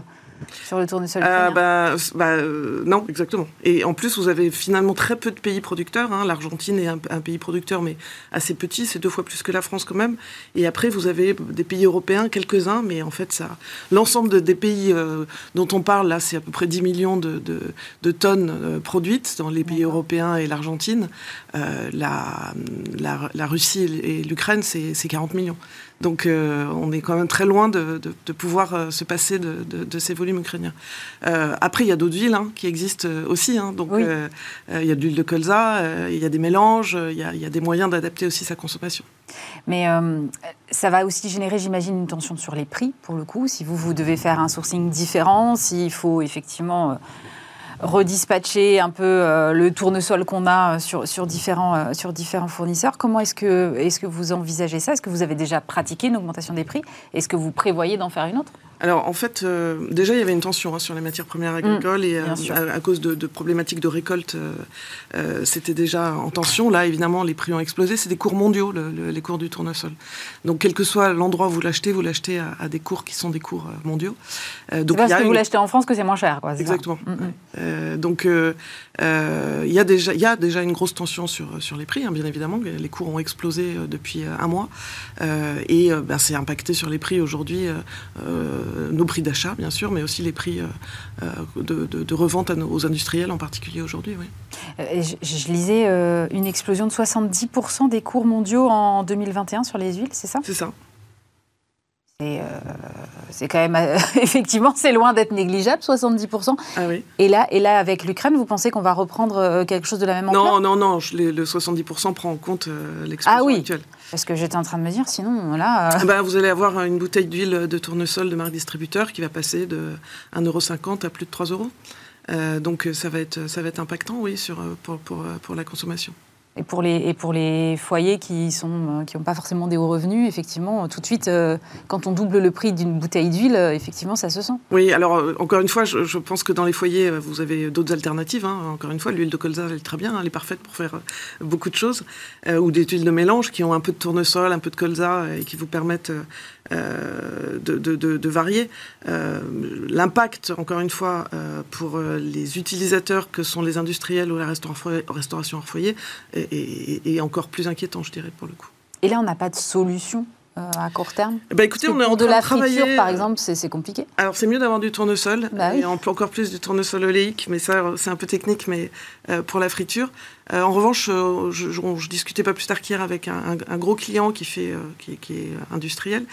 sur le tournesol euh, bah, bah euh, Non, exactement. Et en plus, vous avez finalement très peu de pays producteurs. Hein. L'Argentine est un, pays producteur, mais assez petit. C'est deux fois plus que la France quand même. Et après, vous avez des pays européens, quelques-uns, mais en fait, ça, l'ensemble des pays euh, dont on parle, là, c'est à peu près 10 millions de, de, tonnes produites dans les pays européens et l'Argentine. La, la, la, Russie et l'Ukraine, c'est 40 millions. Donc euh, on est quand même très loin de, pouvoir euh, se passer de, ces volumes ukrainiens. Euh, après, il y a d'autres villes hein, qui existent aussi. Hein. donc il y a de l'huile de colza, il y a des mélanges, il y a, des moyens d'adapter aussi sa consommation. Mais ça va aussi générer, j'imagine, une tension sur les prix, pour le coup. Si vous, vous devez faire un sourcing différent, s'il faut effectivement redispatcher un peu euh, le tournesol qu'on a euh, sur, différents, euh, sur différents fournisseurs. Comment est-ce que, est que vous envisagez ça? Est-ce que vous avez déjà pratiqué une augmentation des prix? Est-ce que vous prévoyez d'en faire une autre? Alors en fait, euh, déjà il y avait une tension hein, sur les matières premières mm, agricoles et euh, à, cause de, problématiques de récolte, euh, c'était déjà en tension. Là, évidemment, les prix ont explosé. C'est des cours mondiaux, les cours du tournesol. Donc quel que soit l'endroit où vous l'achetez, vous l'achetez à, des cours qui sont des cours mondiaux. donc parce que vous l'achetez en France que c'est moins cher, quoi. Exactement. Mm, mm. donc il y a déjà, il y a déjà une grosse tension sur sur les prix, hein, bien évidemment. Les cours ont explosé depuis un mois et ben, c'est impacté sur les prix aujourd'hui euh, nos prix d'achat, bien sûr, mais aussi les prix euh, euh, de, revente aux industriels, en particulier aujourd'hui. Oui. Je, lisais une explosion de 70% des cours mondiaux en 2021 sur les huiles, c'est ça? C'est ça. Et c'est quand même, effectivement, c'est loin d'être négligeable, 70%. Ah oui. Et là, et là avec l'Ukraine, vous pensez qu'on va reprendre quelque chose de la même ampleur? Non, non, non, le 70% prend en compte l'explosion ah, oui. actuelle. Parce que j'étais en train de me dire, sinon, là... Euh, ah bah, vous allez avoir une bouteille d'huile de tournesol de marque distributeur qui va passer de 1,50€ à plus de 3 euros. Euh, donc ça va, être, ça va être impactant, oui, sur, pour, pour, pour la consommation. Et pour les, et pour les foyers qui n'ont qui pas forcément des hauts revenus, effectivement, tout de suite, euh, quand on double le prix d'une bouteille d'huile, euh, effectivement, ça se sent. Oui, alors euh, encore une fois, je, pense que dans les foyers, vous avez d'autres alternatives. Hein. Encore une fois, l'huile de colza, elle est très bien, elle est parfaite pour faire beaucoup de choses. ou des huiles de mélange qui ont un peu de tournesol, un peu de colza et qui vous permettent de, de, varier. L'impact, encore une fois, pour les utilisateurs que sont les industriels ou la restauration hors foyer, et, encore plus inquiétant, je dirais, pour le coup. Et là, on n'a pas de solution euh, à court terme? Bah écoutez, on est en train de, la travailler. Friture, par exemple, c'est compliqué. Alors c'est mieux d'avoir du tournesol bah et encore plus du tournesol oléique, mais ça c'est un peu technique, mais euh, pour la friture. Euh, en revanche, euh, je, je, discutais pas plus tard qu'hier avec un, gros client qui, fait, euh, qui, est industriel,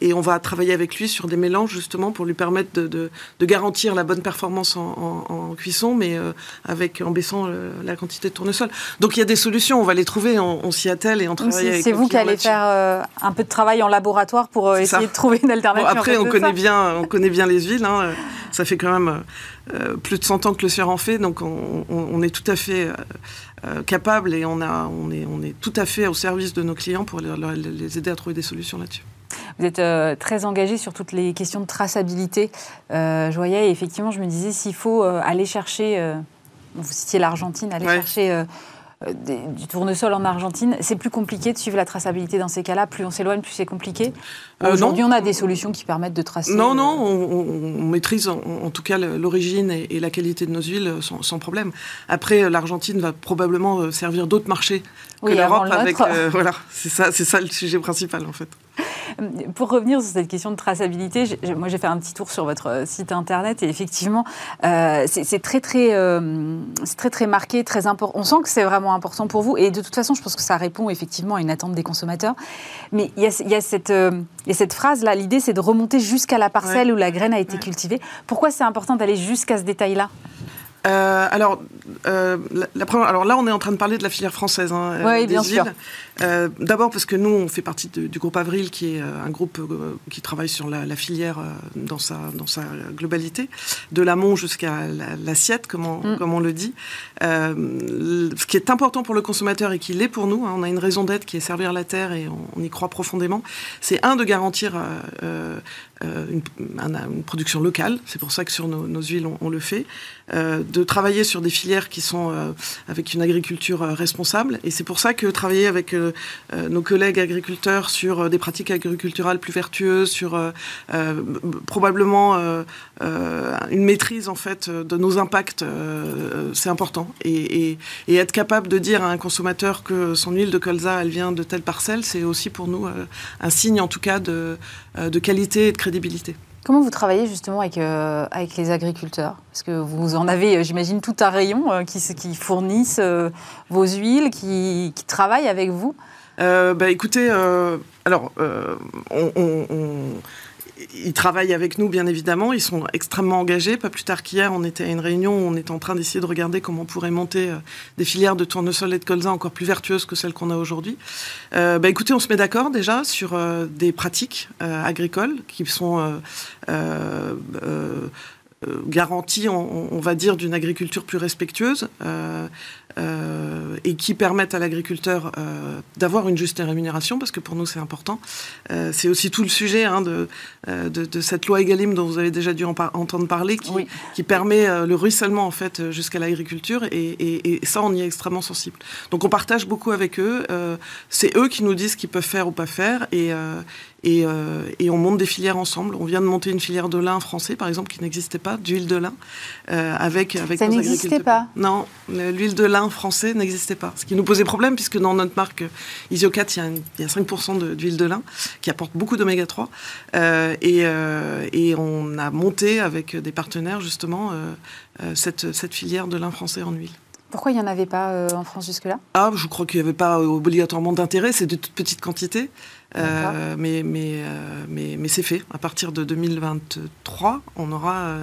et on va travailler avec lui sur des mélanges justement pour lui permettre de, garantir la bonne performance en, cuisson, mais avec en baissant la quantité de tournesol. Donc il y a des solutions, on va les trouver, on, s'y attelle et on travaille avec. C'est vous qui allez faire un peu de travail en laboratoire pour essayer de trouver une alternative. après, on connaît bien, on connaît bien les huiles. Hein. Ça fait quand même plus de 100 ans que le CIR en fait, donc on, est tout à fait euh, capable et on, a, on, est, on est tout à fait au service de nos clients pour les, aider à trouver des solutions là-dessus. Vous êtes euh, très engagé sur toutes les questions de traçabilité. Euh, je voyais, effectivement, je me disais, s'il faut aller chercher, vous citiez l'Argentine, aller chercher euh, du tournesol en Argentine. C'est plus compliqué de suivre la traçabilité dans ces cas-là. Plus on s'éloigne, plus c'est compliqué. Euh, Aujourd'hui, on a des solutions qui permettent de tracer. Non, non, euh, on, maîtrise en, tout cas l'origine et, la qualité de nos huiles sans, problème. Après, l'Argentine va probablement servir d'autres marchés que l'Europe. Avec, voilà, c'est ça, c'est ça le sujet principal en fait. Pour revenir sur cette question de traçabilité, moi j'ai fait un petit tour sur votre euh, site internet et effectivement, euh, c'est très très, euh, très très marqué, très important. On sent que c'est vraiment important pour vous et de toute façon, je pense que ça répond effectivement à une attente des consommateurs. Mais il y a, y a cette, cette phrase là. L'idée, c'est de remonter jusqu'à la parcelle où la graine a été cultivée. Pourquoi c'est important d'aller jusqu'à ce détail-là? Euh, alors, euh, la, première, alors là, on est en train de parler de la filière française. Hein, oui, des bien sûr. D'abord parce que nous, on fait partie du groupe Avril, qui est un groupe qui travaille sur la, filière dans, sa, dans sa globalité, de l'amont jusqu'à l'assiette, comme, on, mm. comme on le dit. ce qui est important pour le consommateur et qui l'est pour nous, hein, on a une raison d'être qui est servir la terre et on, y croit profondément, c'est un de garantir euh, une, une, production locale. C'est pour ça que sur nos, nos huiles, on, le fait. Euh, de travailler sur des filières qui sont euh, avec une agriculture responsable. Et c'est pour ça que travailler avec nos collègues agriculteurs sur des pratiques agriculturales plus vertueuses, sur probablement une maîtrise en fait de nos impacts, c'est important. Et, et, et, être capable de dire à un consommateur que son huile de colza, elle vient de telle parcelle, c'est aussi pour nous un signe en tout cas de, de qualité et de crédibilité. Comment vous travaillez justement avec, euh, avec les agriculteurs? Parce que vous en avez, euh, j'imagine, tout un rayon euh, qui, qui, fournissent vos huiles, qui, qui, travaillent avec vous? Bah, Écoutez, alors, on, on, ils travaillent avec nous, bien évidemment. Ils sont extrêmement engagés. Pas plus tard qu'hier, on était à une réunion où on était en train d'essayer de regarder comment on pourrait monter euh, des filières de tournesol et de colza encore plus vertueuses que celles qu'on a aujourd'hui. Euh, bah, écoutez, on se met d'accord déjà sur euh, des pratiques agricoles qui sont garanties, on, va dire, d'une agriculture plus respectueuse. Euh, et qui permettent à l'agriculteur euh, d'avoir une juste rémunération, parce que pour nous c'est important. Euh, c'est aussi tout le sujet hein, de, de, de, cette loi Egalim dont vous avez déjà dû en entendre parler, qui, qui permet le ruissellement en fait jusqu'à l'agriculture, et, et, et, ça on y est extrêmement sensible. Donc on partage beaucoup avec eux. c'est eux qui nous disent ce qu'ils peuvent faire ou pas faire, et, et, et, on monte des filières ensemble. On vient de monter une filière de lin français, par exemple, qui n'existait pas, d'huile de lin, avec, avec Ça n'existait pas Non, l'huile de lin français n'existait pas. Ce qui nous posait problème, puisque dans notre marque Isiocat, il y a, 5% d'huile de, lin qui apporte beaucoup d'oméga 3. Euh, euh, et, on a monté avec des partenaires, justement, euh, cette, cette filière de lin français en huile. Pourquoi il n'y en avait pas en France jusque-là? Ah, je crois qu'il n'y avait pas obligatoirement d'intérêt, c'est de toutes petites quantités. Mais mais, mais, mais c'est fait. À partir de 2023, on aura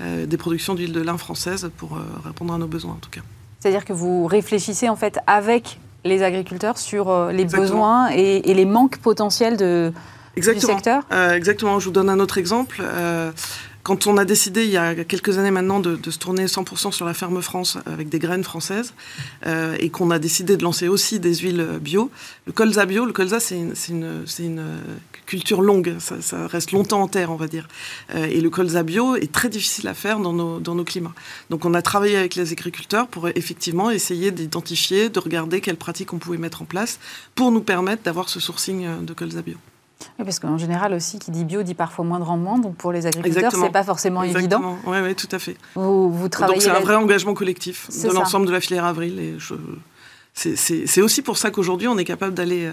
des productions d'huile de lin française pour répondre à nos besoins, en tout cas. C'est-à-dire que vous réfléchissez en fait avec les agriculteurs sur euh, les besoins et, les manques potentiels de, du secteur? Euh, Exactement. Je vous donne un autre exemple. Euh, quand on a décidé, il y a quelques années maintenant, de, se tourner 100% sur la ferme France avec des graines françaises, euh, et qu'on a décidé de lancer aussi des huiles bio, le colza bio, le colza, c'est une, une, culture longue, ça, reste longtemps en terre, on va dire. Euh, et le colza bio est très difficile à faire dans nos, dans nos climats. Donc on a travaillé avec les agriculteurs pour effectivement essayer d'identifier, de regarder quelles pratiques on pouvait mettre en place pour nous permettre d'avoir ce sourcing de colza bio. Oui, parce qu'en général aussi, qui dit bio dit parfois moins de rendement, donc pour les agriculteurs, ce n'est pas forcément évident. Oui, oui, tout à fait. Vous, vous travaillez. Donc c'est un vrai engagement collectif de l'ensemble de la filière avril. Et je... C'est aussi pour ça qu'aujourd'hui, on est capable d'aller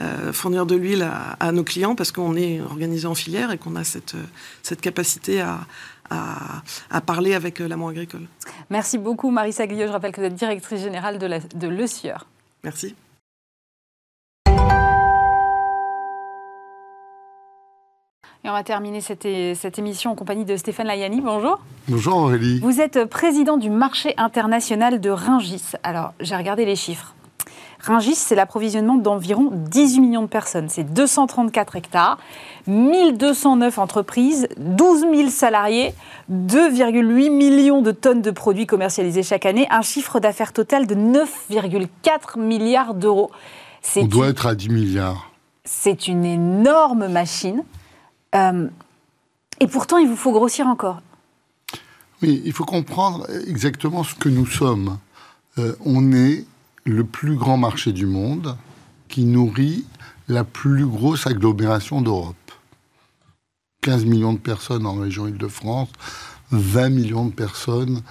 euh, fournir de l'huile à, nos clients, parce qu'on est organisé en filière et qu'on a cette, cette capacité à, à, à, parler avec euh, l'amont agricole. Merci beaucoup, Marie Saglio. Je rappelle que vous êtes directrice générale de, la, de Le Sieur. Merci. Et on va terminer cette, cette, émission en compagnie de Stéphane Layani. Bonjour. Bonjour Aurélie. Vous êtes président du marché international de Ringis. Alors, j'ai regardé les chiffres. Ringis, c'est l'approvisionnement d'environ 18 millions de personnes. C'est 234 hectares, 1209 entreprises, 12 000 salariés, 2,8 millions de tonnes de produits commercialisés chaque année, un chiffre d'affaires total de 9,4 milliards d'euros. On doit être à 10 milliards. C'est une énorme machine. Euh, et pourtant, il vous faut grossir encore. Oui, il faut comprendre exactement ce que nous sommes. Euh, on est le plus grand marché du monde qui nourrit la plus grosse agglomération d'Europe. 15 millions de personnes en région Île-de-France, 20 millions de personnes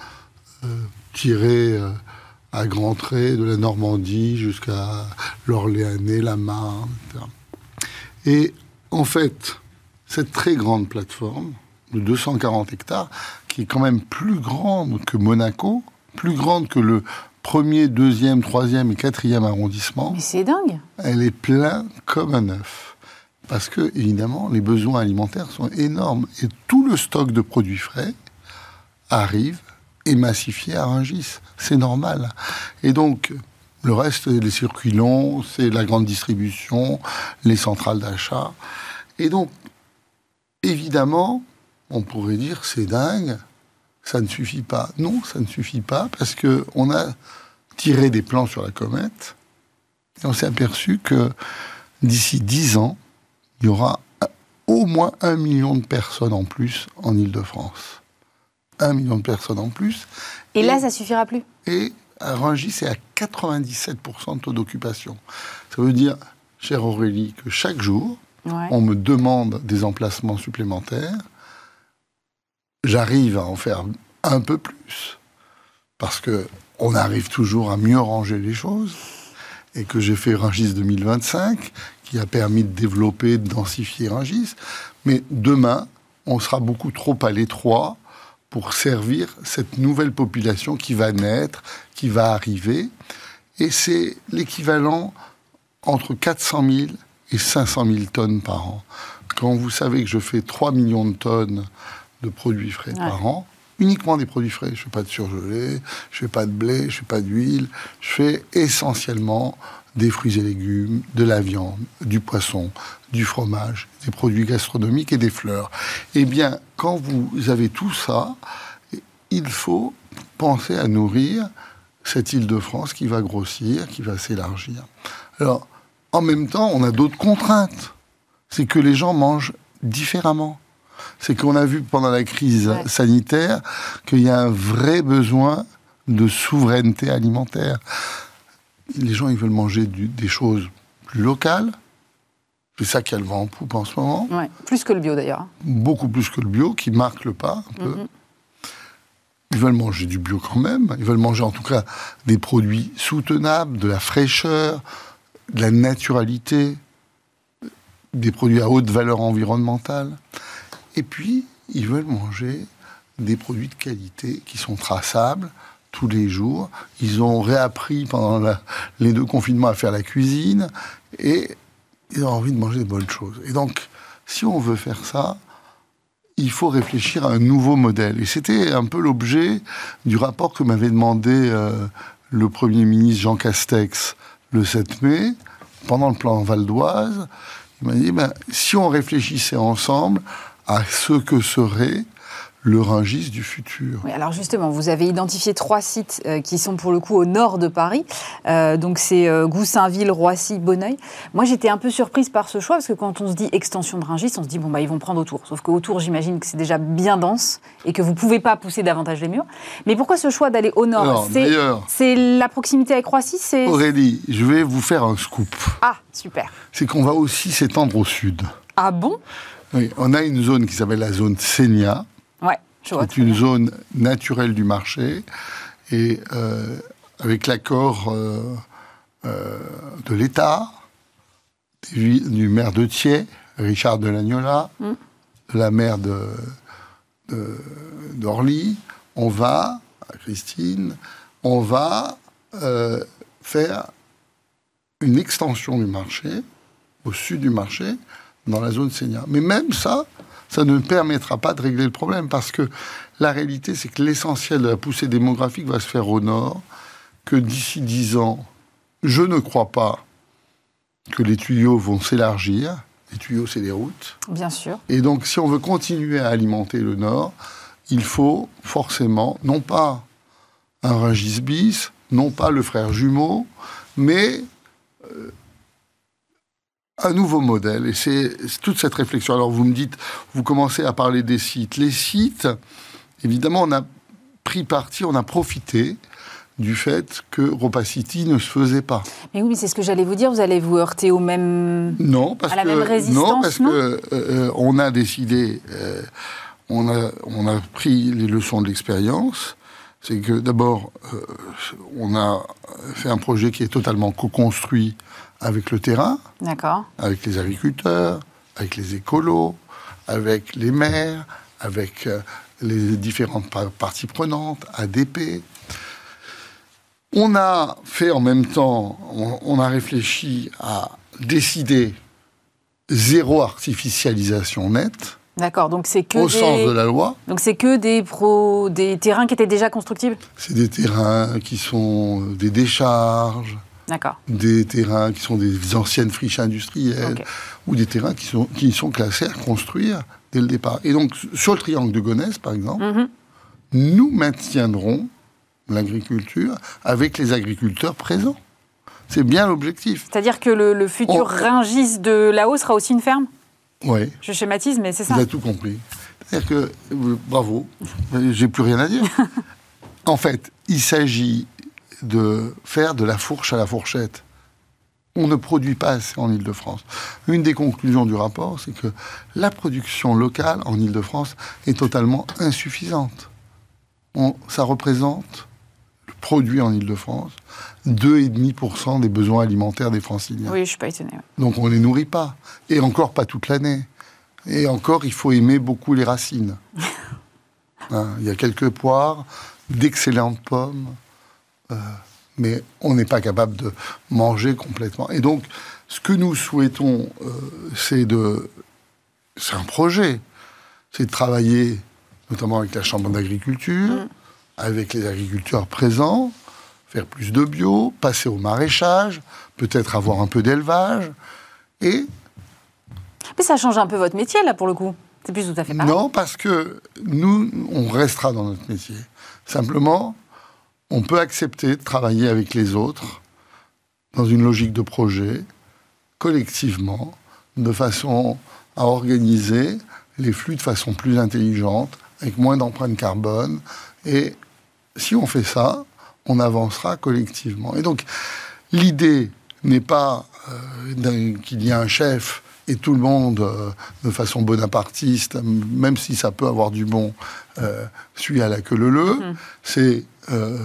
euh, tirées à grands traits de la Normandie jusqu'à l'Orléanais, la Marne. Et en fait, cette très grande plateforme de 240 hectares, qui est quand même plus grande que Monaco, plus grande que le premier, deuxième, troisième et quatrième arrondissement. Mais c'est dingue Elle est pleine comme un œuf. Parce que, évidemment, les besoins alimentaires sont énormes. Et tout le stock de produits frais arrive est massifié à Rungis. C'est normal. Et donc, le reste, les circuits longs, c'est la grande distribution, les centrales d'achat. Et donc, évidemment, on pourrait dire c'est dingue, ça ne suffit pas. Non, ça ne suffit pas parce que on a tiré des plans sur la comète et on s'est aperçu que d'ici dix ans, il y aura au moins un million de personnes en plus en Ile-de-France. Un million de personnes en plus. Et, là, ça suffira plus? Et à Rungis, c'est à 97% de taux d'occupation. Ça veut dire, chère Aurélie, que chaque jour, on me demande des emplacements supplémentaires. J'arrive à en faire un peu plus, parce que on arrive toujours à mieux ranger les choses, et que j'ai fait Rungis 2025, qui a permis de développer, de densifier Rungis. Mais demain, on sera beaucoup trop à l'étroit pour servir cette nouvelle population qui va naître, qui va arriver. Et c'est l'équivalent entre 400 000 et 500 000 tonnes par an. Quand vous savez que je fais 3 millions de tonnes de produits frais par an, uniquement des produits frais, je ne fais pas de surgelé, je ne fais pas de blé, je ne fais pas d'huile, je fais essentiellement des fruits et légumes, de la viande, du poisson, du fromage, des produits gastronomiques et des fleurs. Eh bien, quand vous avez tout ça, il faut penser à nourrir cette île de France qui va grossir, qui va s'élargir. Alors, en même temps, on a d'autres contraintes. C'est que les gens mangent différemment. C'est qu'on a vu pendant la crise sanitaire qu'il y a un vrai besoin de souveraineté alimentaire les gens, ils veulent manger des choses plus locales. C'est ça qui a le vent en poupe en ce moment. plus que le bio d'ailleurs. Beaucoup plus que le bio, qui marque le pas un peu. Mhm. Ils veulent manger du bio quand même. Ils veulent manger en tout cas des produits soutenables, de la fraîcheur, de la naturalité, des produits à haute valeur environnementale. Et puis, ils veulent manger des produits de qualité qui sont traçables, tous les jours. Ils ont réappris pendant les deux confinements à faire la cuisine et ils ont envie de manger des bonnes choses. Et donc, si on veut faire ça, il faut réfléchir à un nouveau modèle. Et c'était un peu l'objet du rapport que m'avait demandé euh, le Premier ministre Jean Castex le 7 mai, pendant le plan Val d'Oise. Il m'a dit, ben, si on réfléchissait ensemble à ce que serait le Rungis du futur. Oui, alors justement, vous avez identifié trois sites euh, qui sont pour le coup au nord de Paris. Euh, donc c'est euh, Goussainville, Roissy, Bonneuil. Moi j'étais un peu surprise par ce choix parce que quand on se dit extension de Rungis, on se dit bon bah ils vont prendre autour. Sauf qu'autour j'imagine que c'est déjà bien dense et que vous pouvez pas pousser davantage les murs. Mais pourquoi ce choix d'aller au nord C'est la proximité avec Roissy Aurélie, je vais vous faire un scoop. Ah, super. C'est qu'on va aussi s'étendre au sud. Ah bon? Oui, on a une zone qui s'appelle la zone Senia c'est une zone naturelle du marché et euh, avec l'accord euh, euh, de l'État, du maire de Thiers, Richard Delagnola, mm. de la maire de, d'Orly, on va, Christine, on va faire une extension du marché, au sud du marché, dans la zone Seigneur. Mais même ça, ça ne permettra pas de régler le problème parce que la réalité, c'est que l'essentiel de la poussée démographique va se faire au nord, que d'ici dix ans, je ne crois pas que les tuyaux vont s'élargir. Les tuyaux, c'est les routes. Bien sûr. Et donc, si on veut continuer à alimenter le nord, il faut forcément, non pas un Rungis bis, non pas le frère jumeau, mais euh, un nouveau modèle. Et c'est toute cette réflexion. Alors vous me dites, vous commencez à parler des sites. Les sites, évidemment, on a pris parti, on a profité du fait que Ropa City ne se faisait pas. Mais oui, c'est ce que j'allais vous dire. Vous allez vous heurter au même non parce à la que, même résistance. Non, parce que euh, on a décidé, euh, on a on a pris les leçons de l'expérience. C'est que d'abord, euh, on a fait un projet qui est totalement co-construit avec le terrain, avec les agriculteurs, avec les écolos, avec les maires, avec euh, les différentes parties prenantes, ADP. On a fait en même temps, on, a réfléchi à décider zéro artificialisation nette. D'accord, donc c'est que au des... sens de la loi. Donc c'est que des, pro... des terrains qui étaient déjà constructibles? C'est des terrains qui sont euh, des décharges. Des terrains qui sont des anciennes friches industrielles, ou des terrains qui sont, qui sont classés à construire dès le départ. Et donc, sur le triangle de Gonesse, par exemple, Mhm. nous maintiendrons l'agriculture avec les agriculteurs présents. C'est bien l'objectif. C'est-à-dire que le, le futur On- Ringis de là-haut sera aussi une ferme? Oui, Je schématise, mais c'est ça. vous avez tout compris. C'est-à-dire que, euh, bravo, j'ai plus rien à dire. en fait, il s'agit de faire de la fourche à la fourchette. On ne produit pas assez en Ile-de-France. Une des conclusions du rapport, c'est que la production locale en Ile-de-France est totalement insuffisante. On- ça représente, le produit en Ile-de-France, 2,5% des besoins alimentaires des franciliens. Oui, je suis pas étonnée. ouais. Donc on ne les nourrit pas. Et encore pas toute l'année. Et encore, il faut aimer beaucoup les racines. Hein, il y a quelques poires, d'excellentes pommes, mais on n'est pas capable de manger complètement. Et donc, ce que nous souhaitons, euh, c'est de... C'est un projet. C'est de travailler notamment avec la Chambre d'agriculture, avec les agriculteurs présents, faire plus de bio, passer au maraîchage, peut-être avoir un peu d'élevage. Et Mais ça change un peu votre métier, là, pour le coup. C'est plus tout à fait pareil. non, parce que nous, on restera dans notre métier. Simplement, on peut accepter de travailler avec les autres dans une logique de projet, collectivement, de façon à organiser les flux de façon plus intelligente, avec moins d'empreinte carbone. Et si on fait ça, on avancera collectivement. Et donc, l'idée n'est pas euh, qu'il y a un chef et tout le monde, euh, de façon bonapartiste, même si ça peut avoir du bon, euh, suit à la queue leu leu, c'est euh,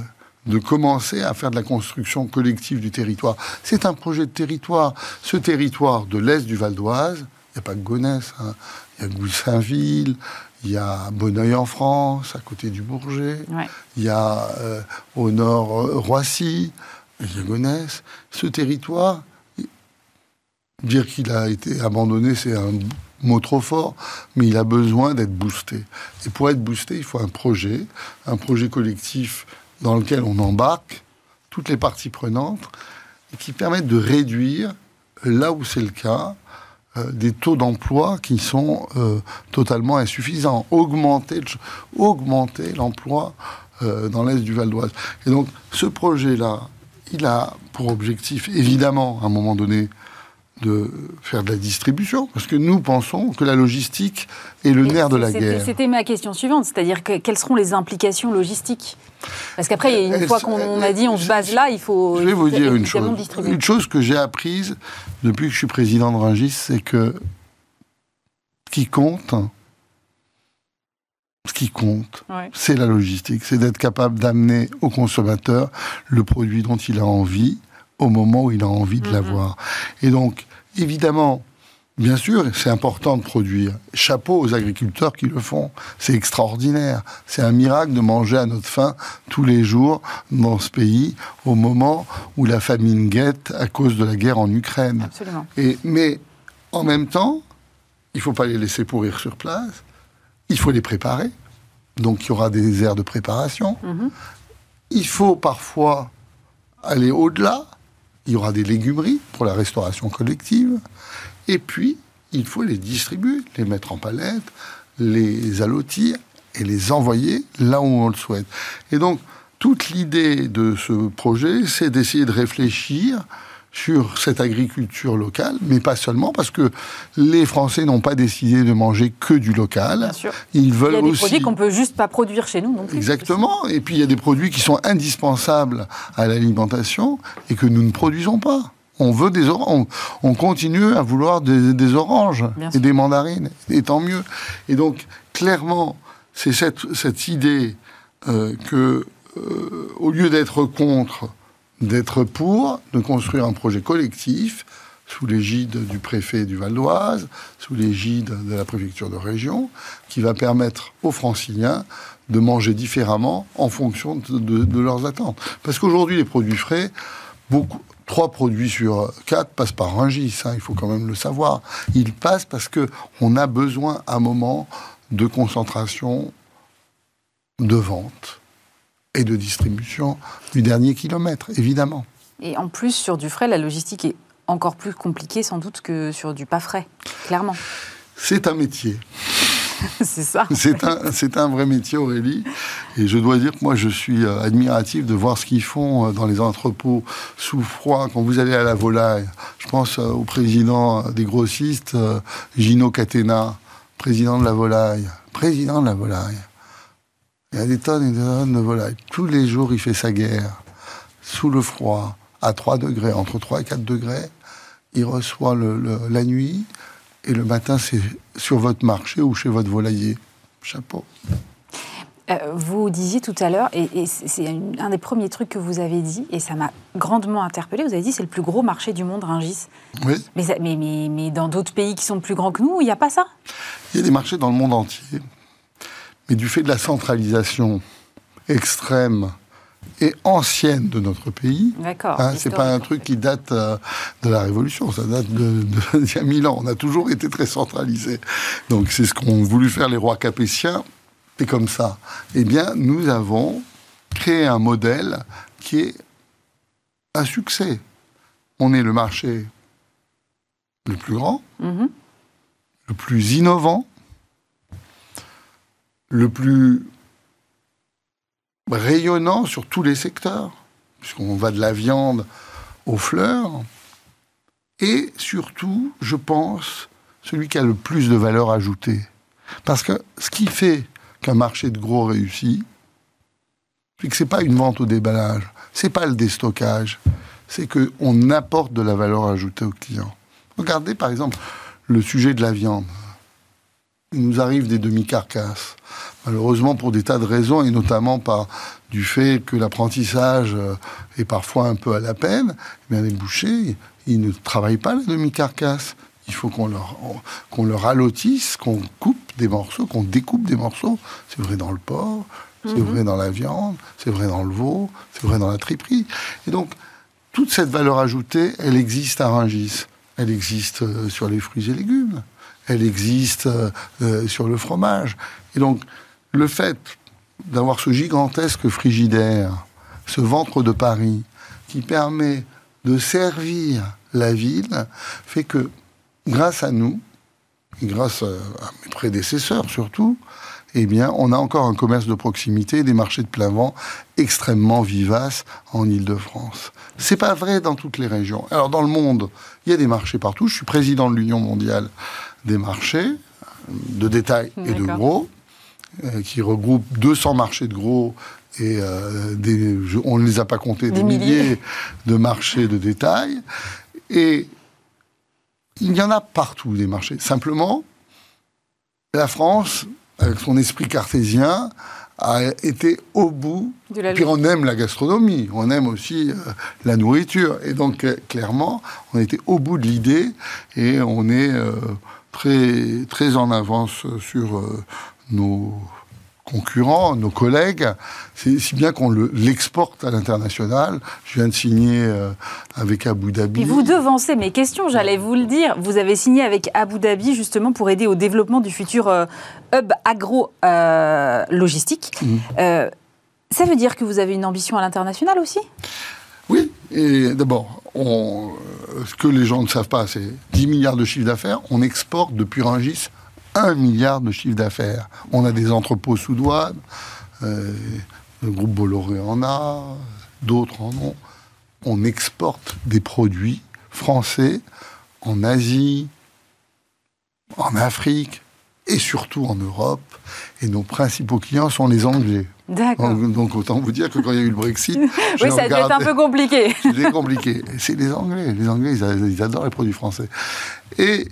de commencer à faire de la construction collective du territoire. C'est un projet de territoire. Ce territoire de l'Est du Val d'Oise, il n'y a pas que Gonesse, hein. il y a Goussainville, il y a Bonneuil en France, à côté du Bourget, Ouais. il y a euh, au nord euh, Roissy, il y a Gonesse. Ce territoire, dire qu'il a été abandonné, c'est un mot trop fort, mais il a besoin d'être boosté. Et pour être boosté, il faut un projet, un projet collectif dans lequel on embarque toutes les parties prenantes et qui permettent de réduire, là où c'est le cas, euh, des taux d'emploi qui sont euh, totalement insuffisants. Augmenter, augmenter l'emploi euh, dans l'est du Val d'Oise. Et donc, ce projet-là, il a pour objectif, évidemment, à un moment donné, de faire de la distribution, parce que nous pensons que la logistique est le Et nerf de la guerre. C'était ma question suivante, c'est-à-dire que, quelles seront les implications logistiques? Parce qu'après, une fois qu'on a dit on se base là, il faut Je vais vous dire une chose. distribuer. Une chose que j'ai apprise depuis que je suis président de Rungis, c'est que ce qui compte, ce qui compte, Ouais. c'est la logistique. C'est d'être capable d'amener au consommateur le produit dont il a envie au moment où il a envie de Mhm. l'avoir. Et donc, évidemment, bien sûr, c'est important de produire. Chapeau aux agriculteurs qui le font. C'est extraordinaire. C'est un miracle de manger à notre faim tous les jours dans ce pays au moment où la famine guette à cause de la guerre en Ukraine. Absolument. Et, mais en même temps, il ne faut pas les laisser pourrir sur place. Il faut les préparer. Donc il y aura des aires de préparation. Mhm. Il faut parfois aller au-delà. Il y aura des légumeries pour la restauration collective. Et puis, il faut les distribuer, les mettre en palette, les allotir et les envoyer là où on le souhaite. Et donc, toute l'idée de ce projet, c'est d'essayer de réfléchir sur cette agriculture locale, mais pas seulement, parce que les Français n'ont pas décidé de manger que du local. Bien sûr. Ils Il veulent y a des aussi... produits qu'on peut juste pas produire chez nous non plus. Exactement. Et puis il y a des produits qui sont indispensables à l'alimentation et que nous ne produisons pas. On veut des oranges. On, on continue à vouloir des, des oranges Bien et sûr. des mandarines. Et tant mieux. Et donc, clairement, c'est cette, cette idée euh, que, euh, au lieu d'être contre, d'être pour, de construire un projet collectif sous l'égide du préfet du Val d'Oise, sous l'égide de la préfecture de région, qui va permettre aux franciliens de manger différemment en fonction de, leurs attentes. Parce qu'aujourd'hui, les produits frais, trois produits sur quatre passent par Rungis, hein, il faut quand même le savoir. Ils passent parce que on a besoin à un moment de concentration, de vente et de distribution du dernier kilomètre, évidemment. Et en plus, sur du frais, la logistique est encore plus compliquée sans doute que sur du pas frais, clairement. C'est un métier. c'est ça. C'est un, un vrai métier, Aurélie. Et je dois dire que moi, je suis euh, admiratif de voir ce qu'ils font euh, dans les entrepôts sous froid. Quand vous allez à la volaille, je pense euh, au président des grossistes, Gino Catena, président de la volaille. Président de la volaille. Il y a des tonnes et des tonnes de volailles. Tous les jours, il fait sa guerre. Sous le froid, à 3 degrés, entre 3 et 4 degrés. Il reçoit la nuit. Et le matin, c'est sur votre marché ou chez votre volailler. Chapeau. Euh, vous disiez tout à l'heure, et, c'est un des premiers trucs que vous avez dit, et ça m'a grandement interpellé. Vous avez dit c'est le plus gros marché du monde, Ringis. Oui. Mais, mais, mais, dans d'autres pays qui sont plus grands que nous, il n'y a pas ça? Il y a des marchés dans le monde entier. Mais du fait de la centralisation extrême et ancienne de notre pays. D'accord. Hein, c'est pas un truc qui date euh, de la Révolution, ça date de, d'il y a mille ans. On a toujours été très centralisé. Donc c'est ce qu'ont voulu faire les rois capétiens. C'est comme ça. Eh bien, nous avons créé un modèle qui est un succès. On est le marché le plus grand, mm-hmm. le plus innovant, le plus rayonnant sur tous les secteurs, puisqu'on va de la viande aux fleurs, et surtout, je pense, celui qui a le plus de valeur ajoutée. Parce que ce qui fait qu'un marché de gros réussit, c'est que c'est pas une vente au déballage, c'est pas le déstockage, c'est qu'on apporte de la valeur ajoutée aux clients. Regardez par exemple le sujet de la viande. Il nous arrive des demi-carcasses malheureusement pour des tas de raisons, et notamment par du fait que l'apprentissage euh, est parfois un peu à la peine, eh bien les bouchers, ils ne travaillent pas la demi-carcasse. Il faut qu'on leur, qu'on leur allotisse, qu'on coupe des morceaux, qu'on découpe des morceaux. C'est vrai dans le porc, c'est mhm. vrai dans la viande, c'est vrai dans le veau, c'est vrai dans la triperie. Et donc, toute cette valeur ajoutée, elle existe à Rungis. Elle existe euh, sur les fruits et légumes. Elle existe euh, sur le fromage. Et donc, le fait d'avoir ce gigantesque frigidaire, ce ventre de Paris, qui permet de servir la ville, fait que grâce à nous, et grâce à, mes prédécesseurs surtout, eh bien, on a encore un commerce de proximité, des marchés de plein vent extrêmement vivaces en Ile-de-France. C'est pas vrai dans toutes les régions. Alors, dans le monde, il y a des marchés partout. Je suis président de l'Union mondiale des marchés, de détail et de gros. Euh, qui regroupe 200 marchés de gros et euh, des, on ne les a pas comptés, des, milliers. de marchés de détail. Et il y en a partout des marchés. Simplement, la France, avec son esprit cartésien, a été au bout. Puis on aime la gastronomie, on aime aussi euh, la nourriture. Et donc, clairement, on était au bout de l'idée et on est très, très en avance sur nos concurrents, nos collègues, c'est si bien qu'on l'exporte à l'international. Je viens de signer euh, avec Abu Dhabi. Et vous devancez mes questions, j'allais vous le dire. Vous avez signé avec Abu Dhabi justement pour aider au développement du futur euh, hub agro-logistique. Euh, mmh. ça veut dire que vous avez une ambition à l'international aussi? Oui, et d'abord, ce que les gens ne savent pas, c'est 10 milliards de chiffre d'affaires. On exporte depuis Rungis 1 milliard de chiffre d'affaires. On a des entrepôts sous douane, euh, le groupe Bolloré en a, d'autres en ont. On exporte des produits français en Asie, en Afrique et surtout en Europe. Et nos principaux clients sont les Anglais. Donc, autant vous dire que quand il y a eu le Brexit, oui, ça a été un peu compliqué. C'était compliqué. C'est les Anglais. Les Anglais, ils, adorent les produits français. Et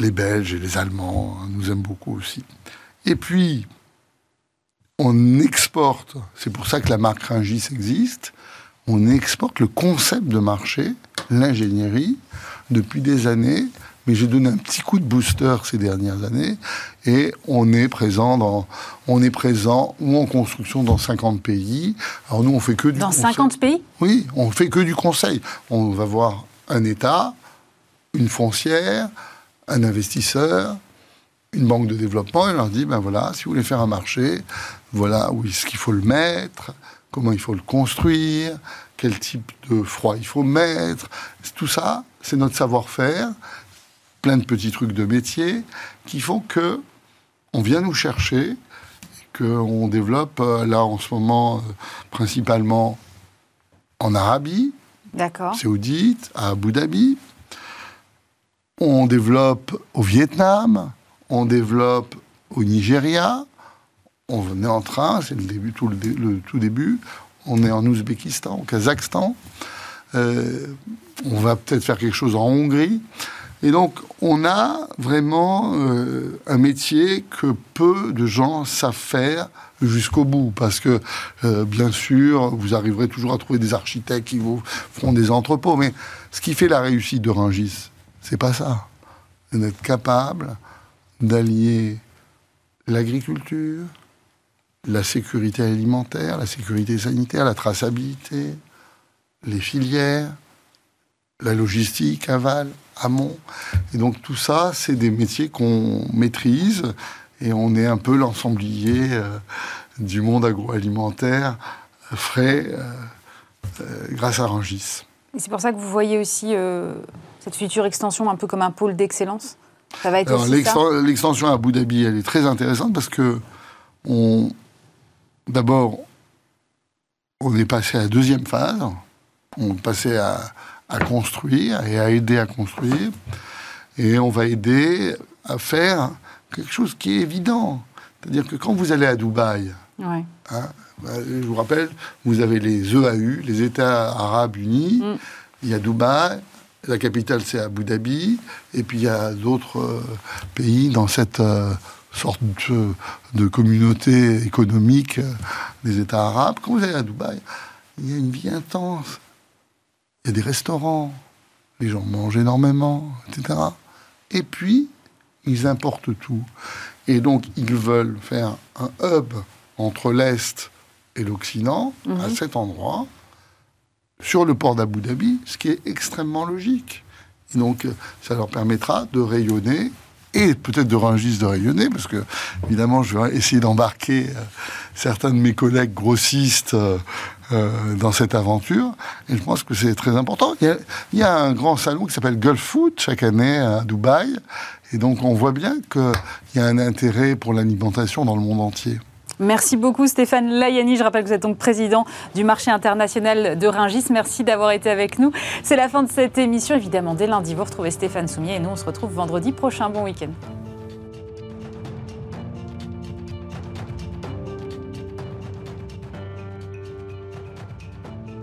les Belges et les Allemands nous aiment beaucoup aussi. Et puis, on exporte, c'est pour ça que la marque Ringis existe, on exporte le concept de marché, l'ingénierie, depuis des années mais j'ai donné un petit coup de booster ces dernières années et on est présent dans, on est présent ou en construction dans 50 pays. Alors nous, on fait que du Dans 50 pays? Oui, on fait que du conseil. On va voir un État, une foncière, un investisseur, une banque de développement et leur dit ben voilà, si vous voulez faire un marché, voilà où est-ce qu'il faut le mettre, comment il faut le construire, quel type de froid il faut mettre. Tout ça, c'est notre savoir-faire, plein de petits trucs de métier qui font que on vient nous chercher, qu'on développe euh, là en ce moment euh, principalement en Arabie, saoudite, à Abu Dhabi. On développe au Vietnam, on développe au Nigeria. On est en train, c'est le tout début. On est en Ouzbékistan, au Kazakhstan. Euh, on va peut-être faire quelque chose en Hongrie. Et donc, on a vraiment euh, un métier que peu de gens savent faire jusqu'au bout. Parce que, euh, bien sûr, vous arriverez toujours à trouver des architectes qui vous feront des entrepôts. Mais ce qui fait la réussite de Rungis, c'est pas ça. C'est d'être capable d'allier l'agriculture, la sécurité alimentaire, la sécurité sanitaire, la traçabilité, les filières, la logistique, aval, amont. Et donc tout ça, c'est des métiers qu'on maîtrise et on est un peu l'ensemblier euh, du monde agroalimentaire frais euh, euh, grâce à Rangis. Et c'est pour ça que vous voyez aussi cette future extension un peu comme un pôle d'excellence Ça va être Alors, l'extension à Abu Dhabi, elle est très intéressante parce que on, d'abord, on est passé à la deuxième phase. On est passé à, à construire et à aider à construire. Et on va aider à faire quelque chose qui est évident. C'est-à-dire que quand vous allez à Dubaï, Ouais. Hein, bah, je vous rappelle, vous avez les EAU, les États arabes unis. Mm. Il y a Dubaï, la capitale c'est Abu Dhabi, et puis il y a d'autres euh, pays dans cette euh, sorte de, de communauté économique euh, des États arabes. Quand vous allez à Dubaï, il y a une vie intense. Il y a des restaurants, les gens mangent énormément, etc. Et puis, ils importent tout. Et donc, ils veulent faire un hub entre l'Est et l'Occident, à cet endroit, sur le port d'Abu Dhabi, ce qui est extrêmement logique. Et donc, ça leur permettra de rayonner, et peut-être de Rungis de rayonner, parce que, évidemment, je vais essayer d'embarquer euh, certains de mes collègues grossistes euh, euh, dans cette aventure, et je pense que c'est très important. Il y a un grand salon qui s'appelle Gulf Food, chaque année à Dubaï, et donc on voit bien qu'il y a un intérêt pour l'alimentation dans le monde entier. Merci beaucoup Stéphane Layani. Je rappelle que vous êtes donc président du marché international de Ringis. Merci d'avoir été avec nous. C'est la fin de cette émission. Évidemment, dès lundi, vous retrouvez Stéphane Soumier et nous, on se retrouve vendredi prochain. Bon week-end.